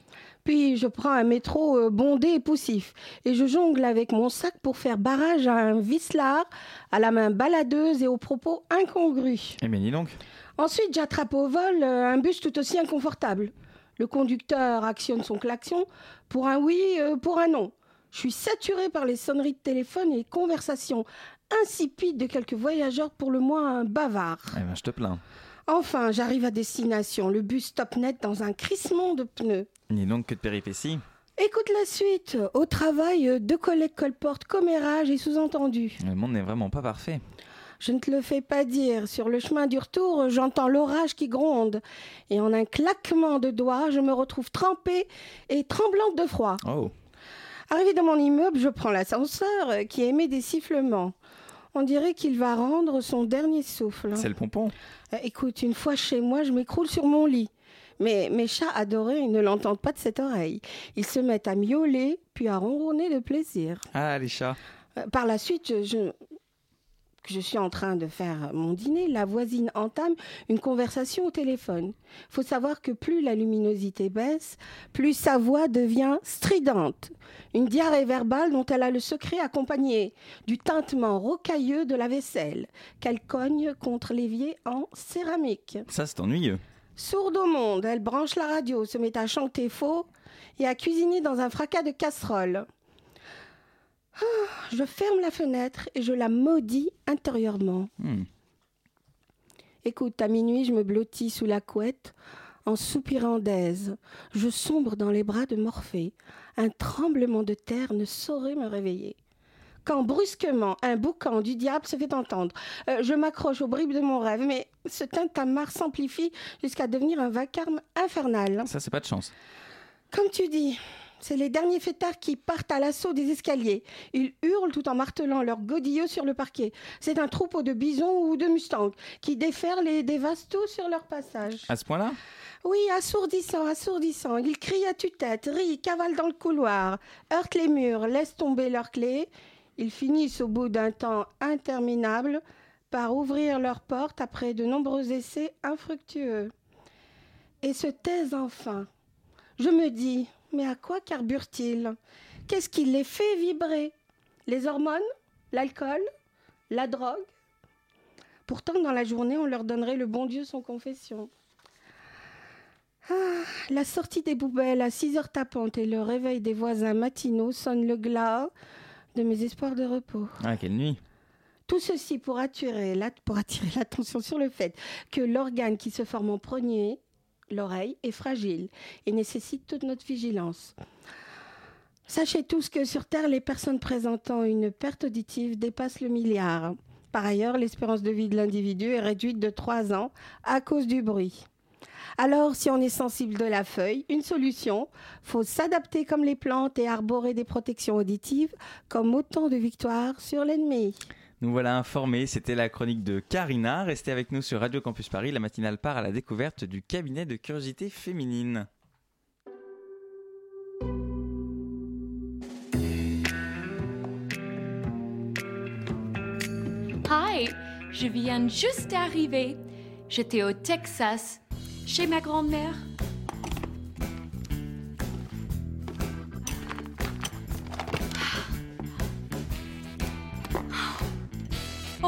Puis je prends un métro euh, bondé et poussif et je jongle avec mon sac pour faire barrage à un vicelard à la main baladeuse et aux propos incongrus. Eh bien, dis donc. Ensuite, j'attrape au vol euh, un bus tout aussi inconfortable. Le conducteur actionne son klaxon pour un oui, euh, pour un non. Je suis saturée par les sonneries de téléphone et les conversations insipides de quelques voyageurs pour le moins bavards. Eh ben, je te plains. Enfin, j'arrive à destination. Le bus stop net dans un crissement de pneus. Dis donc que de péripéties. Écoute la suite. Au travail, deux collègues colportent commérage et sous-entendu. Le monde n'est vraiment pas parfait. Je ne te le fais pas dire. Sur le chemin du retour, j'entends l'orage qui gronde. Et en un claquement de doigts, je me retrouve trempée et tremblante de froid. Oh. Arrivé dans mon immeuble, je prends l'ascenseur euh, qui émet des sifflements. On dirait qu'il va rendre son dernier souffle. C'est le pompon. Euh, écoute, une fois chez moi, je m'écroule sur mon lit. Mais mes chats adorés ne l'entendent pas de cette oreille. Ils se mettent à miauler, puis à ronronner de plaisir. Ah, les chats. Euh, Par la suite, je, je- que je suis en train de faire mon dîner, la voisine entame une conversation au téléphone. Il faut savoir que plus la luminosité baisse, plus sa voix devient stridente. Une diarrhée verbale dont elle a le secret accompagné du tintement rocailleux de la vaisselle qu'elle cogne contre l'évier en céramique. Ça, c'est ennuyeux. Sourde au monde, elle branche la radio, se met à chanter faux et à cuisiner dans un fracas de casserole. Je ferme la fenêtre et je la maudis intérieurement. Hmm. Écoute, à minuit, je me blottis sous la couette en soupirant d'aise. Je sombre dans les bras de Morphée. Un tremblement de terre ne saurait me réveiller. Quand brusquement un boucan du diable se fait entendre, Euh, je m'accroche aux bribes de mon rêve, mais ce tintamarre s'amplifie jusqu'à devenir un vacarme infernal. Ça, c'est pas de chance. Comme tu dis, c'est les derniers fêtards qui partent à l'assaut des escaliers. Ils hurlent tout en martelant leurs godillots sur le parquet. C'est un troupeau de bisons ou de mustangs qui déferlent et dévastent tout sur leur passage. À ce point-là? Oui, assourdissant, assourdissant. Ils crient à tue-tête, rient, cavalent dans le couloir, heurtent les murs, laissent tomber leurs clés. Ils finissent au bout d'un temps interminable par ouvrir leurs portes après de nombreux essais infructueux. Et se taisent enfin. Je me dis, mais à quoi carburent-ils Qu'est-ce qui les fait vibrer? Les hormones? L'alcool? La drogue? Pourtant, dans la journée, on leur donnerait le bon Dieu sans confession. Ah, la sortie des poubelles à 6 heures tapantes et le réveil des voisins matinaux sonnent le glas de mes espoirs de repos. Ah, quelle nuit. Tout ceci pour attirer, la- pour attirer l'attention sur le fait que l'organe qui se forme en premier, l'oreille, est fragile et nécessite toute notre vigilance. Sachez tous que sur Terre, les personnes présentant une perte auditive dépassent le milliard. Par ailleurs, l'espérance de vie de l'individu est réduite de 3 ans à cause du bruit. Alors, si on est sensible de la feuille, une solution, faut s'adapter comme les plantes et arborer des protections auditives comme autant de victoires sur l'ennemi. Nous voilà informés, c'était la chronique de Karina. Restez avec nous sur Radio Campus Paris, la matinale part à la découverte du cabinet de curiosité féminine. Hi, je viens juste d'arriver. J'étais au Texas, chez ma grand-mère.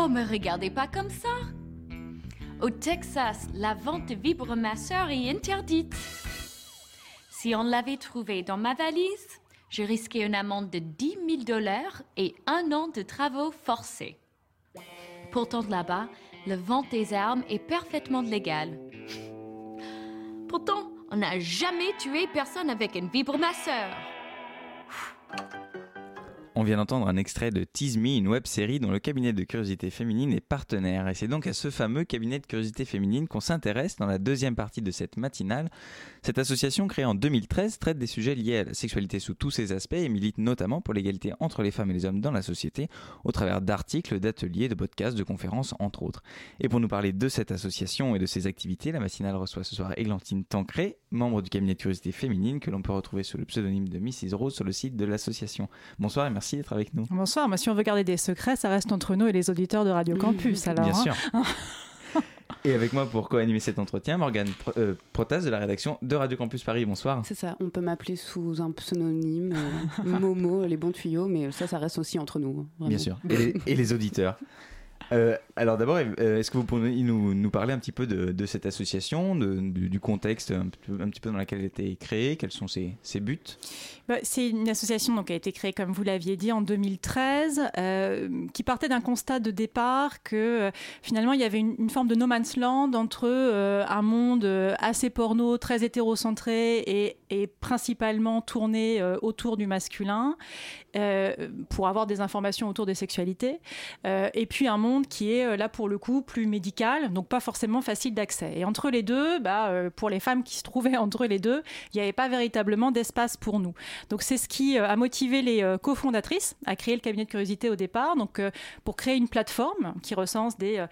Oh, me regardez pas comme ça. Au Texas, la vente de vibromasseurs est interdite. Si on l'avait trouvé dans ma valise, je risquais une amende de 10 000 dollars et un an de travaux forcés. Pourtant, là-bas, la vente des armes est parfaitement légale. Pourtant, on n'a jamais tué personne avec un vibromasseur. On vient d'entendre un extrait de Tease Me, une web série dont le cabinet de curiosité féminine est partenaire. Et c'est donc à ce fameux cabinet de curiosité féminine qu'on s'intéresse dans la deuxième partie de cette matinale. Cette association créée en 2013 traite des sujets liés à la sexualité sous tous ses aspects et milite notamment pour l'égalité entre les femmes et les hommes dans la société au travers d'articles, d'ateliers, de podcasts, de conférences, entre autres. Et pour nous parler de cette association et de ses activités, la matinale reçoit ce soir Églantine Tancré, membre du cabinet de curiosité féminine que l'on peut retrouver sous le pseudonyme de Mrs. Rose sur le site de l'association. Bonsoir et merci d'être avec nous. Bonsoir. si on veut garder des secrets, ça reste entre nous et les auditeurs de Radio Campus. Alors, Bien hein. sûr. (laughs) Et avec moi pour co-animer cet entretien, Morgane euh, Protas de la rédaction de Radio Campus Paris. Bonsoir. C'est ça, on peut m'appeler sous un pseudonyme, euh, (laughs) Momo, les bons tuyaux, mais ça, ça reste aussi entre nous. hein, vraiment. Bien sûr. Et les, et les auditeurs. Euh, alors d'abord, euh, est-ce que vous pouvez nous, parler un petit peu de, cette association, de- du, contexte un, petit peu dans lequel elle a été créée, quels sont ses, ses buts? Bah, c'est une association qui a été créée, comme vous l'aviez dit, en 2013, euh, qui partait d'un constat de départ que euh, finalement il y avait une, forme de no man's land entre un monde assez porno, très hétérocentré et, principalement tourné autour du masculin pour avoir des informations autour des sexualités, et puis un monde qui est euh, là pour le coup plus médical, donc pas forcément facile d'accès. Et entre les deux, bah, euh, pour les femmes qui se trouvaient (laughs) entre les deux, il n'y avait pas véritablement d'espace pour nous. Donc c'est ce qui euh, a motivé les cofondatrices à créer le cabinet de curiosité au départ, donc pour créer une plateforme qui recense des,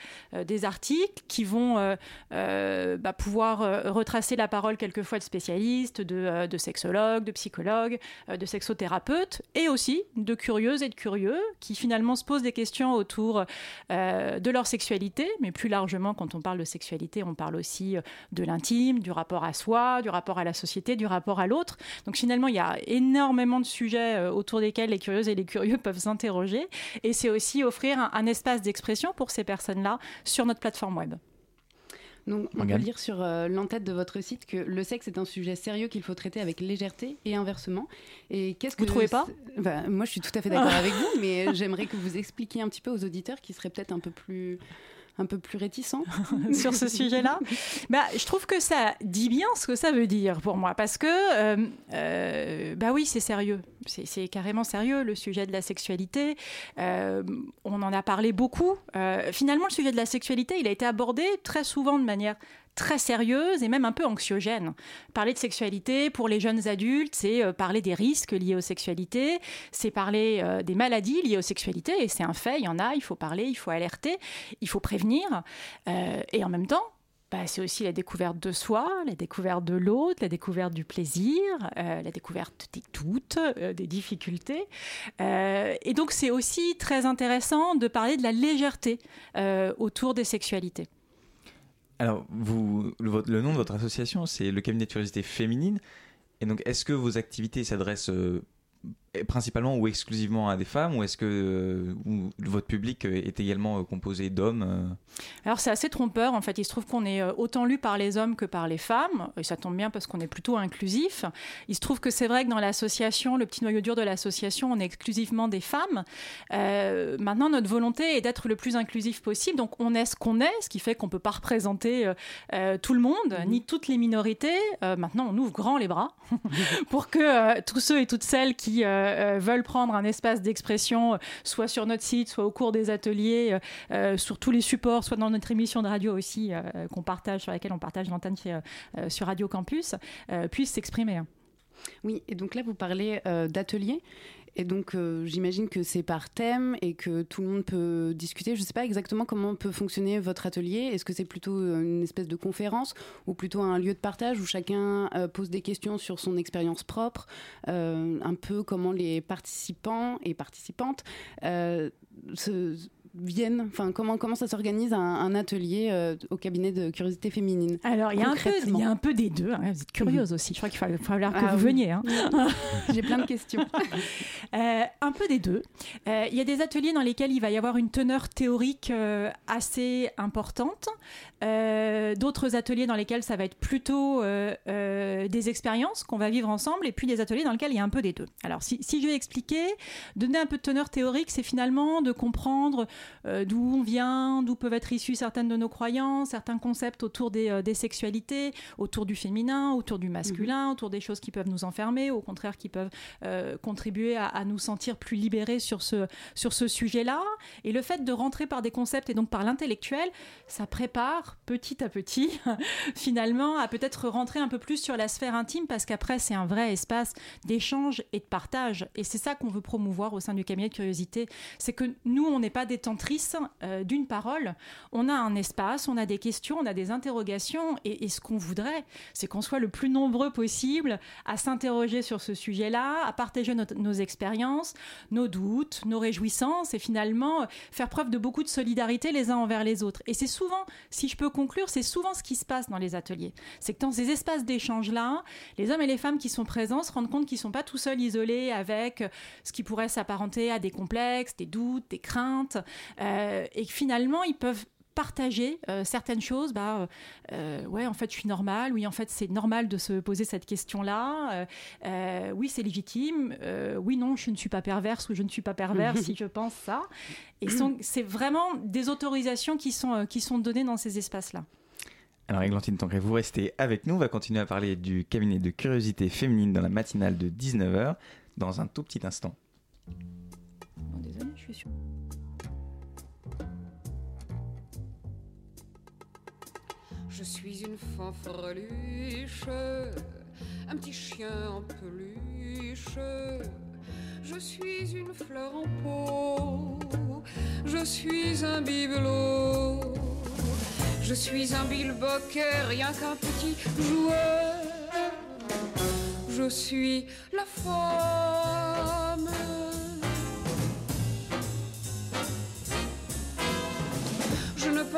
des articles qui vont bah, pouvoir retracer la parole quelquefois de spécialistes, de, sexologues, de psychologues, de sexothérapeutes et aussi de curieuses et de curieux qui finalement se posent des questions autour euh, de leur sexualité, mais plus largement quand on parle de sexualité, on parle aussi euh, de l'intime, du rapport à soi, du rapport à la société, du rapport à l'autre. Donc finalement, il y a énormément de sujets euh, autour desquels les curieuses et les curieux (laughs) peuvent s'interroger. Et c'est aussi offrir un, un espace d'expression pour ces personnes-là sur notre plateforme web. Donc, on Morgane. peut lire sur euh, l'entête de votre site que le sexe est un sujet sérieux qu'il faut traiter avec légèreté et inversement. Et qu'est-ce que Vous trouvez pas Bah, Moi, je suis tout à fait d'accord (laughs) avec vous, mais j'aimerais que vous expliquiez un petit peu aux auditeurs qui seraient peut-être un peu plus un peu plus réticents (laughs) sur ce sujet-là (laughs) bah, Je trouve que ça dit bien ce que ça veut dire pour moi, parce que, euh, euh, bah oui, c'est sérieux. C'est carrément sérieux, le sujet de la sexualité. Euh, on en a parlé beaucoup. Finalement, le sujet de la sexualité, il a été abordé très souvent de manière très sérieuse et même un peu anxiogène. Parler de sexualité pour les jeunes adultes, c'est euh, parler des risques liés aux sexualités, c'est parler euh, des maladies liées aux sexualités, et c'est un fait, il y en a, il faut parler, il faut alerter, il faut prévenir, Euh, et en même temps, bah, c'est aussi la découverte de soi, la découverte de l'autre, la découverte du plaisir, la découverte des doutes, des difficultés. Et donc c'est aussi très intéressant de parler de la légèreté autour des sexualités. Alors, le nom de votre association, c'est le cabinet de curiosité féminine. Et donc, est-ce que vos activités s'adressent euh, principalement ou exclusivement à des femmes, ou est-ce que euh, ou votre public euh, est également euh, composé d'hommes euh? Alors c'est assez trompeur en fait. Il se trouve qu'on est autant lu par les hommes que par les femmes. Et ça tombe bien parce qu'on est plutôt inclusif. Il se trouve que c'est vrai que dans l'association, le petit noyau dur de l'association, on est exclusivement des femmes. Maintenant, notre volonté est d'être le plus inclusif possible. Donc on est ce qu'on est, ce qui fait qu'on ne peut pas représenter tout le monde, ni toutes les minorités. Maintenant, on ouvre grand les bras (laughs) pour que tous ceux et toutes celles qui euh, euh, veulent prendre un espace d'expression, euh, soit sur notre site, soit au cours des ateliers, sur tous les supports, soit dans notre émission de radio aussi qu'on partage, sur laquelle on partage l'antenne sur Radio Campus, puissent s'exprimer. Oui, et donc là, vous parlez d'ateliers. Et donc, euh, j'imagine que c'est par thème et que tout le monde peut discuter. Je ne sais pas exactement comment peut fonctionner votre atelier. Est-ce que c'est plutôt euh, une espèce de conférence ou plutôt un lieu de partage où chacun euh, pose des questions sur son expérience propre, un peu comment les participants et participantes se viennent, enfin comment comment ça s'organise un, un atelier euh, au cabinet de curiosité féminine. Alors il y a un peu, il y a un peu des deux. hein. Vous êtes curieuse aussi. Je crois qu'il va falloir que Ah vous oui. veniez. hein. (laughs) J'ai plein de questions. (laughs) Euh, un peu des deux. Euh, Il y a des ateliers dans lesquels il va y avoir une teneur théorique assez importante. D'autres ateliers dans lesquels ça va être plutôt des expériences qu'on va vivre ensemble. Et puis des ateliers dans lesquels il y a un peu des deux. Alors si, si je vais expliquer, donner un peu de teneur théorique, c'est finalement de comprendre euh, d'où on vient, d'où peuvent être issues certaines de nos croyances, certains concepts autour des, des sexualités, autour du féminin, autour du masculin, autour des choses qui peuvent nous enfermer, au contraire qui peuvent contribuer à, à, nous sentir plus libérés sur ce, sur ce sujet-là. Et le fait de rentrer par des concepts et donc par l'intellectuel, ça prépare petit à petit, (laughs) finalement, à peut-être rentrer un peu plus sur la sphère intime, parce qu'après, c'est un vrai espace d'échange et de partage. Et c'est ça qu'on veut promouvoir au sein du cabinet de curiosité. C'est que nous, on n'est pas euh, d'une parole. On a un espace, on a des questions, on a des interrogations. Et, ce qu'on voudrait, c'est qu'on soit le plus nombreux possible à s'interroger sur ce sujet-là, à partager nos expériences, nos doutes, nos réjouissances et finalement faire preuve de beaucoup de solidarité les uns envers les autres. Et c'est souvent, si je peux conclure, c'est souvent ce qui se passe dans les ateliers. C'est que dans ces espaces d'échange-là, les hommes et les femmes qui sont présents se rendent compte qu'ils ne sont pas tout seuls isolés avec ce qui pourrait s'apparenter à des complexes, des doutes, des craintes, et que finalement, ils peuvent partager euh, certaines choses. Bah, euh, ouais, en fait, je suis normale. Oui, en fait, c'est normal de se poser cette question-là. Euh, oui, c'est légitime. oui, non, je ne suis pas perverse ou je ne suis pas perverse si (laughs) je pense ça. Et c'est vraiment des autorisations qui sont, qui sont données dans ces espaces-là. Alors, Églantine Tancré, vous restez avec nous. On va continuer à parler du cabinet de curiosité féminine dans la matinale de 19h dans un tout petit instant. désolé, je suis sûre. Je suis une fanfreluche, un petit chien en peluche. Je suis une fleur en pot, je suis un bibelot. Je suis un bilboquet, rien qu'un petit joueur. Je suis la femme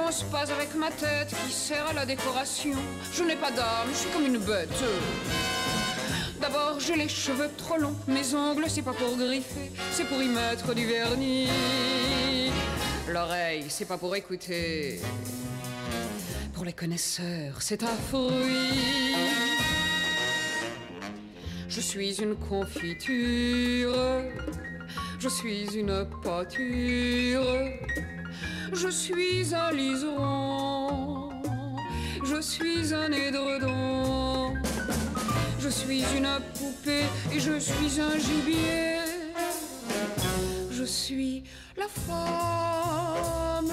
pense pas avec ma tête qui sert à la décoration. Je n'ai pas d'âme, je suis comme une bête. D'abord, j'ai les cheveux trop longs, mes ongles, c'est pas pour griffer, c'est pour y mettre du vernis. L'oreille, c'est pas pour écouter. Pour les connaisseurs, c'est un fruit. Je suis une confiture, je suis une pâture. Je suis un liseron, je suis un édredon, je suis une poupée et je suis un gibier. Je suis la femme.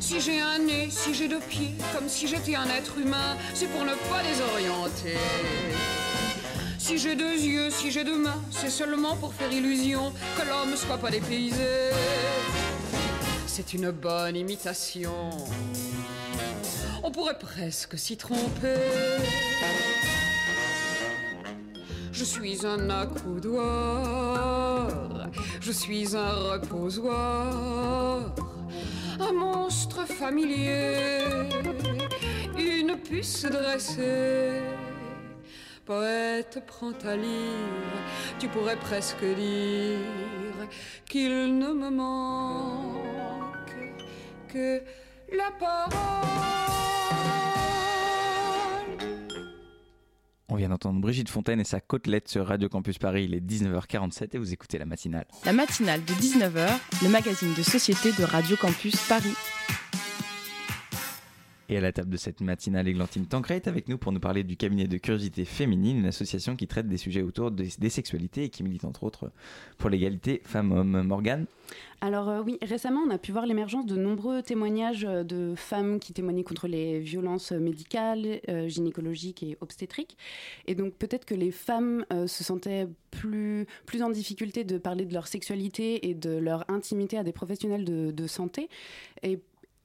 Si j'ai un nez, si j'ai deux pieds, comme si j'étais un être humain, c'est pour ne pas désorienter. Si j'ai deux yeux, si j'ai deux mains, c'est seulement pour faire illusion que l'homme soit pas dépaysé. C'est une bonne imitation. On pourrait presque s'y tromper. Je suis un accoudoir, je suis un reposoir, un monstre familier, une puce dressée Poète, prends ta lyre, tu pourrais presque dire qu'il ne me manque que la parole. On vient d'entendre Brigitte Fontaine et sa côtelette sur Radio Campus Paris. Il est 19h47 et vous écoutez la matinale. La matinale de 19h, le magazine de société de Radio Campus Paris. Et à la table de cette matinale, Églantine Tancret est avec nous pour nous parler du cabinet de curiosité féminine, une association qui traite des sujets autour des, sexualités et qui milite entre autres pour l'égalité femmes-hommes. Morgane? Alors euh, oui, récemment, on a pu voir l'émergence de nombreux témoignages euh, de femmes qui témoignaient contre les violences médicales, euh, gynécologiques et obstétriques. Et donc peut-être que les femmes se sentaient plus, plus en difficulté de parler de leur sexualité et de leur intimité à des professionnels de, de santé. Et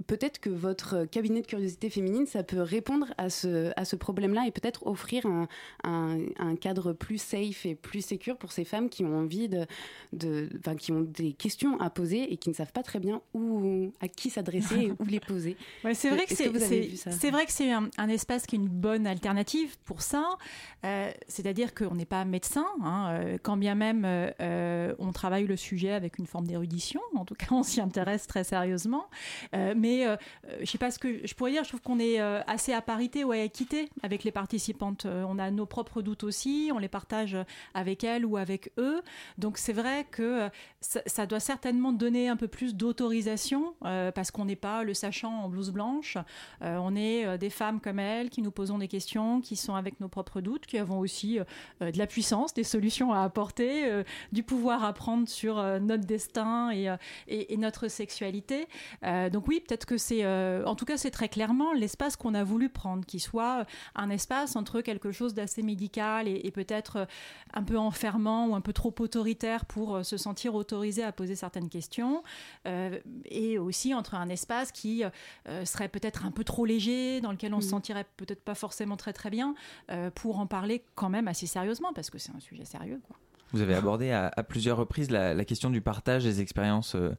peut-être que votre cabinet de curiosité féminine, ça peut répondre à ce, à ce problème-là et peut-être offrir un, un, cadre plus safe et plus sécur pour ces femmes qui ont envie de, de qui ont des questions à poser et qui ne savent pas très bien où, à qui s'adresser et où les poser. (laughs) c'est vrai que c'est vrai que c'est un, espace qui est une bonne alternative pour ça. Euh, c'est-à-dire qu'on n'est pas médecin, hein, euh, quand bien même euh, on travaille le sujet avec une forme d'érudition. En tout cas, on s'y intéresse très sérieusement. mais est, euh, je sais pas ce que je pourrais dire, je trouve qu'on est euh, assez à parité ou à équité avec les participantes. Euh, on a nos propres doutes aussi, on les partage avec elles ou avec eux. Donc c'est vrai que euh, ça, doit certainement donner un peu plus d'autorisation euh, parce qu'on n'est pas le sachant en blouse blanche. Euh, on est euh, des femmes comme elles qui nous posons des questions, qui sont avec nos propres doutes, qui avons aussi euh, de la puissance, des solutions à apporter, euh, du pouvoir à prendre sur euh, notre destin et, euh, et, notre sexualité. Euh, donc oui, peut-être que c'est, euh, en tout cas, c'est très clairement l'espace qu'on a voulu prendre, qui soit un espace entre quelque chose d'assez médical et, et peut-être euh, un peu enfermant ou un peu trop autoritaire pour euh, se sentir autorisé à poser certaines questions, euh, et aussi entre un espace qui euh, serait peut-être un peu trop léger, dans lequel on se Mhm. sentirait peut-être pas forcément très très bien, euh, pour en parler quand même assez sérieusement, parce que c'est un sujet sérieux. Quoi. Vous avez abordé à, à plusieurs reprises la, la question du partage des expériences euh,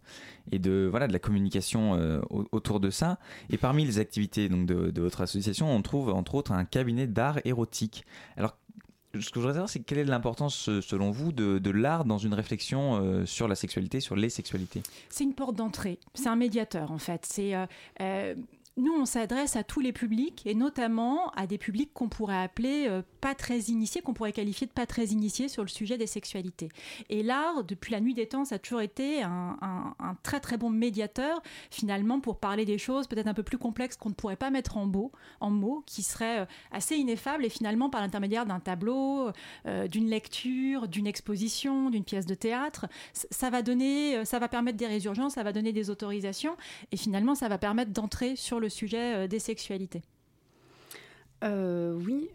et de voilà de la communication euh, au- autour de ça. Et parmi les activités donc de, de votre association, on trouve entre autres un cabinet d'art érotique. Alors ce que je voudrais savoir, c'est quelle est l'importance, euh, selon vous, de, de l'art dans une réflexion euh, sur la sexualité, sur les sexualités? C'est une porte d'entrée, c'est un médiateur en fait. C'est euh, euh, nous, on s'adresse à tous les publics et notamment à des publics qu'on pourrait appeler euh, pas très initiés, qu'on pourrait qualifier de pas très initiés sur le sujet des sexualités. Et l'art, depuis la nuit des temps, ça a toujours été un, très très bon médiateur finalement pour parler des choses peut-être un peu plus complexes qu'on ne pourrait pas mettre en mots, en mots qui seraient euh, assez ineffables et finalement par l'intermédiaire d'un tableau, euh, d'une lecture, d'une exposition, d'une pièce de théâtre, ça va donner, ça va permettre des résurgences, ça va donner des autorisations et finalement ça va permettre d'entrer sur le sujet euh, des sexualités. Euh, oui.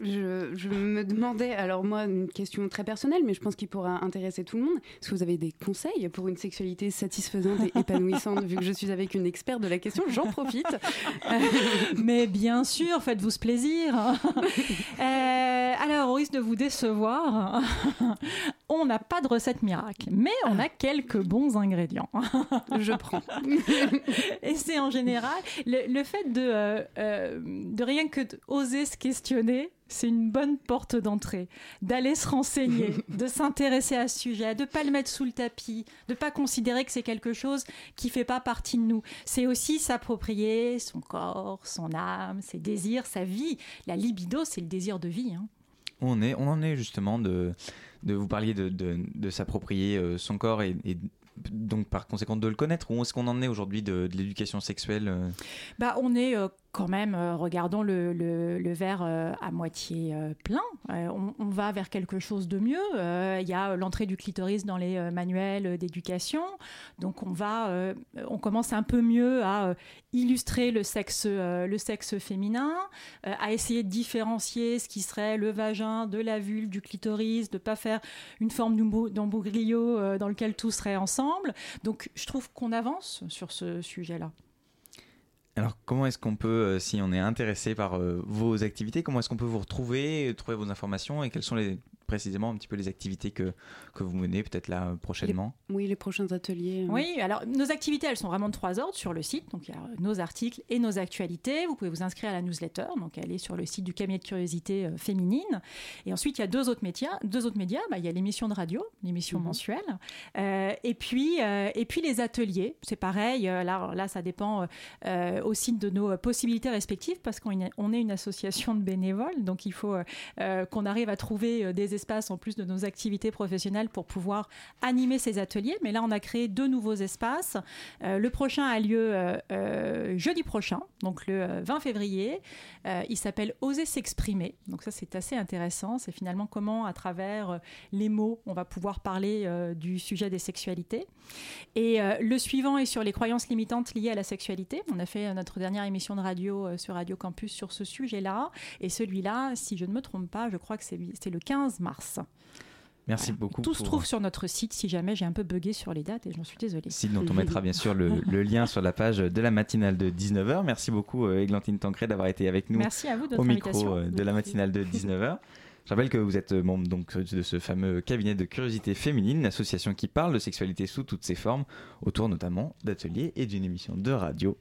Je, je me demandais, alors moi, une question très personnelle, mais je pense qu'il pourra intéresser tout le monde. Est-ce que vous avez des conseils pour une sexualité satisfaisante et épanouissante Vu que je suis avec une experte de la question, j'en profite. (laughs) Mais bien sûr, faites-vous ce plaisir. (laughs) Euh, alors, au risque de vous décevoir, (laughs) on n'a pas de recette miracle, mais on a quelques bons ingrédients. Je prends. Et c'est en général le, le fait de, euh, euh, de rien que oser se questionner. C'est une bonne porte d'entrée, d'aller se renseigner, (laughs) de s'intéresser à ce sujet, de pas le mettre sous le tapis, de pas considérer que c'est quelque chose qui fait pas partie de nous. C'est aussi s'approprier son corps, son âme, ses désirs, sa vie. La libido, c'est le désir de vie. hein. On, est, on en est justement de, de vous parliez de, de, de s'approprier euh, son corps et, et donc par conséquent de le connaître. Où est-ce qu'on en est aujourd'hui de, de l'éducation sexuelle euh? Bah, on est euh, quand même, euh, regardons le, verre euh, à moitié euh, plein. On, va vers quelque chose de mieux. Il y a l'entrée du clitoris dans les manuels d'éducation. Donc on va, on commence un peu mieux à illustrer le sexe, le sexe féminin, à essayer de différencier ce qui serait le vagin de la vulve, du clitoris, de pas faire une forme d'embo- d'embouglio dans lequel tout serait ensemble. Donc je trouve qu'on avance sur ce sujet-là. Alors, comment est-ce qu'on peut, euh, si on est intéressé par euh, vos activités, comment est-ce qu'on peut vous retrouver, trouver vos informations et quelles sont les, précisément un petit peu les activités que, que vous menez peut-être là euh, prochainement? Oui, les prochains ateliers. euh. Oui, alors nos activités, elles sont vraiment de trois ordres sur le site. Donc il y a nos articles et nos actualités. Vous pouvez vous inscrire à la newsletter. Donc elle est sur le site du cabinet de curiosité euh, féminine. Et ensuite, il y a deux autres médias. Deux autres médias. Bah, il y a l'émission de radio, l'émission mensuelle. Euh, et, puis, euh, et puis les ateliers. C'est pareil. euh, là, là, ça dépend euh, euh, aussi de nos euh, possibilités respectives parce qu'on est- on est une association de bénévoles. Donc il faut euh, euh, qu'on arrive à trouver euh, des espaces en plus de nos activités professionnelles pour pouvoir animer ces ateliers. Mais là, on a créé deux nouveaux espaces. Euh, le prochain a lieu euh, euh, jeudi prochain, donc le euh, 20 février. Il s'appelle Oser s'exprimer. Donc ça, c'est assez intéressant. C'est finalement comment, à travers les mots, on va pouvoir parler du sujet des sexualités. Et le suivant est sur les croyances limitantes liées à la sexualité. On a fait notre dernière émission de radio sur Radio Campus sur ce sujet-là. Et celui-là, si je ne me trompe pas, je crois que c'est le 15 mars. Merci beaucoup. Tout se trouve sur notre site si jamais j'ai un peu bugué sur les dates et j'en suis désolée. Site dont on mettra bien sûr le, le lien sur la page de la matinale de 19h. Merci beaucoup euh, Églantine Tancré d'avoir été avec nous Merci à vous de au micro invitation. euh, de la matinale de 19h. Je rappelle que vous êtes membre donc de ce fameux cabinet de curiosité féminine, une association qui parle de sexualité sous toutes ses formes, autour notamment d'ateliers et d'une émission de radio.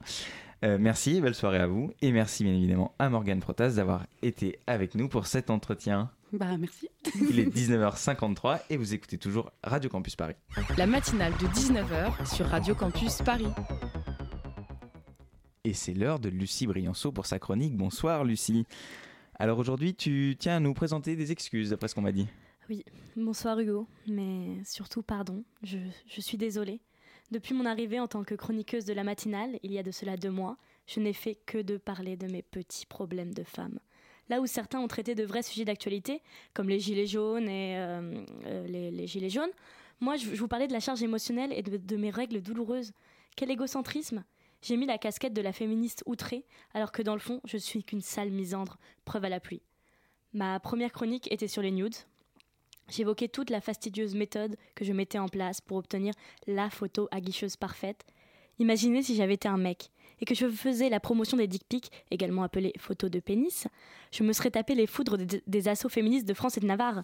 Euh, merci, belle soirée à vous et merci bien évidemment à Morgane Protas d'avoir été avec nous pour cet entretien. Bah, merci. Il est (laughs) 19h53 et vous écoutez toujours Radio Campus Paris. La matinale de 19h sur Radio Campus Paris. et c'est l'heure de Lucie Brianceau pour sa chronique. Bonsoir Lucie. Alors aujourd'hui, tu tiens à nous présenter des excuses après ce qu'on m'a dit. Oui, bonsoir Hugo, mais surtout pardon, je, je suis désolée. Depuis mon arrivée en tant que chroniqueuse de la matinale, il y a de cela deux mois, je n'ai fait que de parler de mes petits problèmes de femme. Là où certains ont traité de vrais sujets d'actualité, comme les gilets jaunes et euh, euh, les, gilets jaunes, moi je, je, vous parlais de la charge émotionnelle et de, de mes règles douloureuses. Quel égocentrisme J'ai mis la casquette de la féministe outrée, alors que dans le fond, je suis qu'une sale misandre, preuve à la pluie. Ma première chronique était sur les nudes. J'évoquais toute la fastidieuse méthode que je mettais en place pour obtenir la photo aguicheuse parfaite. Imaginez si j'avais été un mec et que je faisais la promotion des dick pics, également appelées photos de pénis, je me serais tapé les foudres des, assauts féministes de France et de Navarre.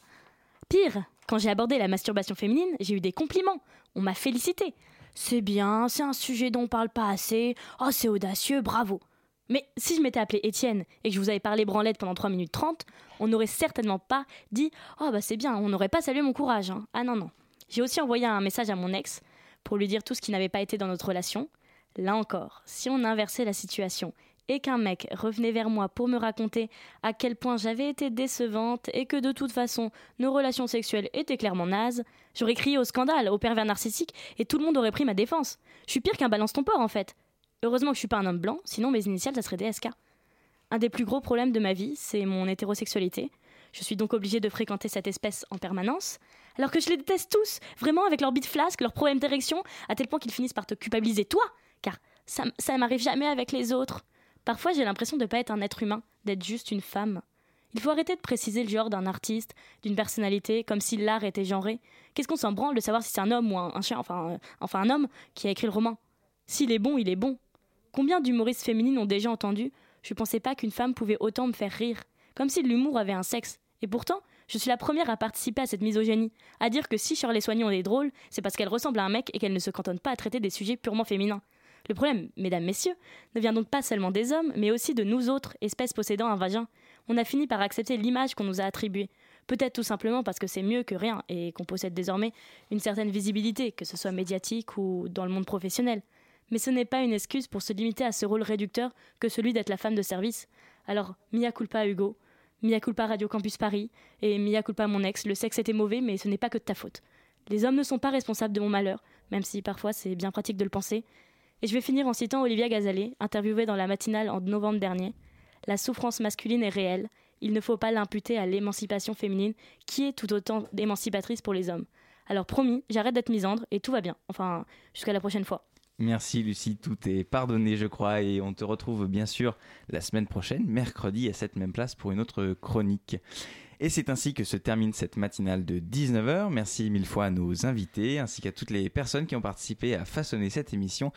Pire, quand j'ai abordé la masturbation féminine, j'ai eu des compliments. On m'a félicité. C'est bien, c'est un sujet dont on parle pas assez. Oh, c'est audacieux, bravo. Mais si je m'étais appelé Étienne et que je vous avais parlé branlette pendant 3 minutes 30, on n'aurait certainement pas dit Oh, bah c'est bien, on n'aurait pas salué mon courage. Hein. Ah non, non. J'ai aussi envoyé un message à mon ex pour lui dire tout ce qui n'avait pas été dans notre relation. Là encore, si on inversait la situation et qu'un mec revenait vers moi pour me raconter à quel point j'avais été décevante et que de toute façon nos relations sexuelles étaient clairement nazes, j'aurais crié au scandale, au pervers narcissique et tout le monde aurait pris ma défense. Je suis pire qu'un balance ton port en fait. Heureusement que je suis pas un homme blanc, sinon mes initiales ça serait DSK. Un des plus gros problèmes de ma vie, c'est mon hétérosexualité. Je suis donc obligée de fréquenter cette espèce en permanence, alors que je les déteste tous, vraiment avec leurs bites flasques, leurs problèmes d'érection, à tel point qu'ils finissent par te culpabiliser toi, car ça, ça m'arrive jamais avec les autres. Parfois j'ai l'impression de ne pas être un être humain, d'être juste une femme. Il faut arrêter de préciser le genre d'un artiste, d'une personnalité, comme si l'art était genré. Qu'est-ce qu'on s'en branle de savoir si c'est un homme ou un, chien, enfin, euh, enfin un homme qui a écrit le roman? S'il est bon, il est bon. Combien d'humoristes féminines ont déjà entendu Je pensais pas qu'une femme pouvait autant me faire rire. Comme si l'humour avait un sexe. Et pourtant, je suis la première à participer à cette misogynie, à dire que si Shirley Soignon est drôle, c'est parce qu'elle ressemble à un mec et qu'elle ne se cantonne pas à traiter des sujets purement féminins. Le problème, mesdames, messieurs, ne vient donc pas seulement des hommes, mais aussi de nous autres, espèces possédant un vagin. On a fini par accepter l'image qu'on nous a attribuée. Peut-être tout simplement parce que c'est mieux que rien et qu'on possède désormais une certaine visibilité, que ce soit médiatique ou dans le monde professionnel. Mais ce n'est pas une excuse pour se limiter à ce rôle réducteur que celui d'être la femme de service. Alors, mia culpa Hugo, mia culpa Radio Campus Paris, et mia culpa mon ex, le sexe était mauvais, mais ce n'est pas que de ta faute. Les hommes ne sont pas responsables de mon malheur, même si parfois c'est bien pratique de le penser. Et je vais finir en citant Olivia Gazalet, interviewée dans la matinale en novembre dernier. La souffrance masculine est réelle, il ne faut pas l'imputer à l'émancipation féminine, qui est tout autant émancipatrice pour les hommes. Alors promis, j'arrête d'être misandre et tout va bien. Enfin, jusqu'à la prochaine fois. Merci Lucie, tout est pardonné je crois et on te retrouve bien sûr la semaine prochaine, mercredi à cette même place pour une autre chronique. Et c'est ainsi que se termine cette matinale de 19h. Merci mille fois à nos invités ainsi qu'à toutes les personnes qui ont participé à façonner cette émission.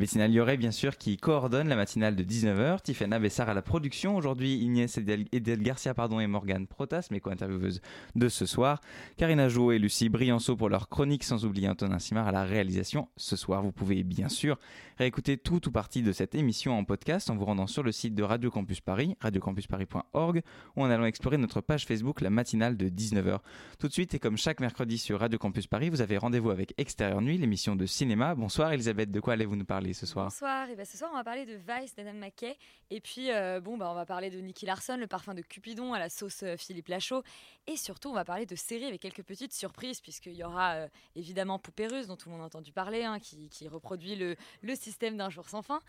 Bettina Lioré, bien sûr, qui coordonne la matinale de 19h. Tiffana Bessard à la production. Aujourd'hui, Inès Edel Garcia pardon, et Morgane Protas, mes co-intervieweuses de ce soir. Karina Jo et Lucie Brianceau pour leur chronique, sans oublier Antonin Simard à la réalisation ce soir. Vous pouvez bien sûr réécouter tout ou partie de cette émission en podcast en vous rendant sur le site de Radio Campus Paris, radiocampusparis.org, ou en allant explorer notre page Facebook, la matinale de 19h. Tout de suite, et comme chaque mercredi sur Radio Campus Paris, vous avez rendez-vous avec Extérieur Nuit, l'émission de cinéma. Bonsoir Elisabeth, de quoi allez-vous nous parler ce soir. Bonsoir, et ben ce soir on va parler de Vice d'Adam McKay et puis euh, bon bah on va parler de Nicky Larson, le parfum de Cupidon à la sauce euh, Philippe Lachaud. Et surtout on va parler de séries avec quelques petites surprises puisqu'il y aura euh, évidemment Poupée Russe dont tout le monde a entendu parler, hein, qui, reproduit le, système d'un jour sans fin.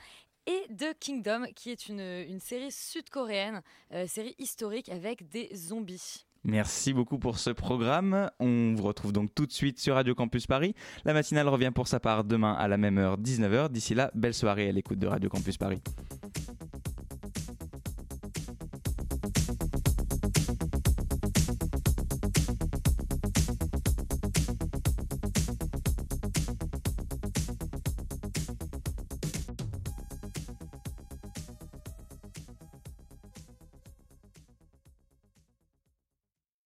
Et de Kingdom qui est une série sud-coréenne, série historique avec des zombies. Merci beaucoup pour ce programme. On vous retrouve donc tout de suite sur Radio Campus Paris. La matinale revient pour sa part demain à la même heure, 19h. D'ici là, belle soirée à l'écoute de Radio Campus Paris.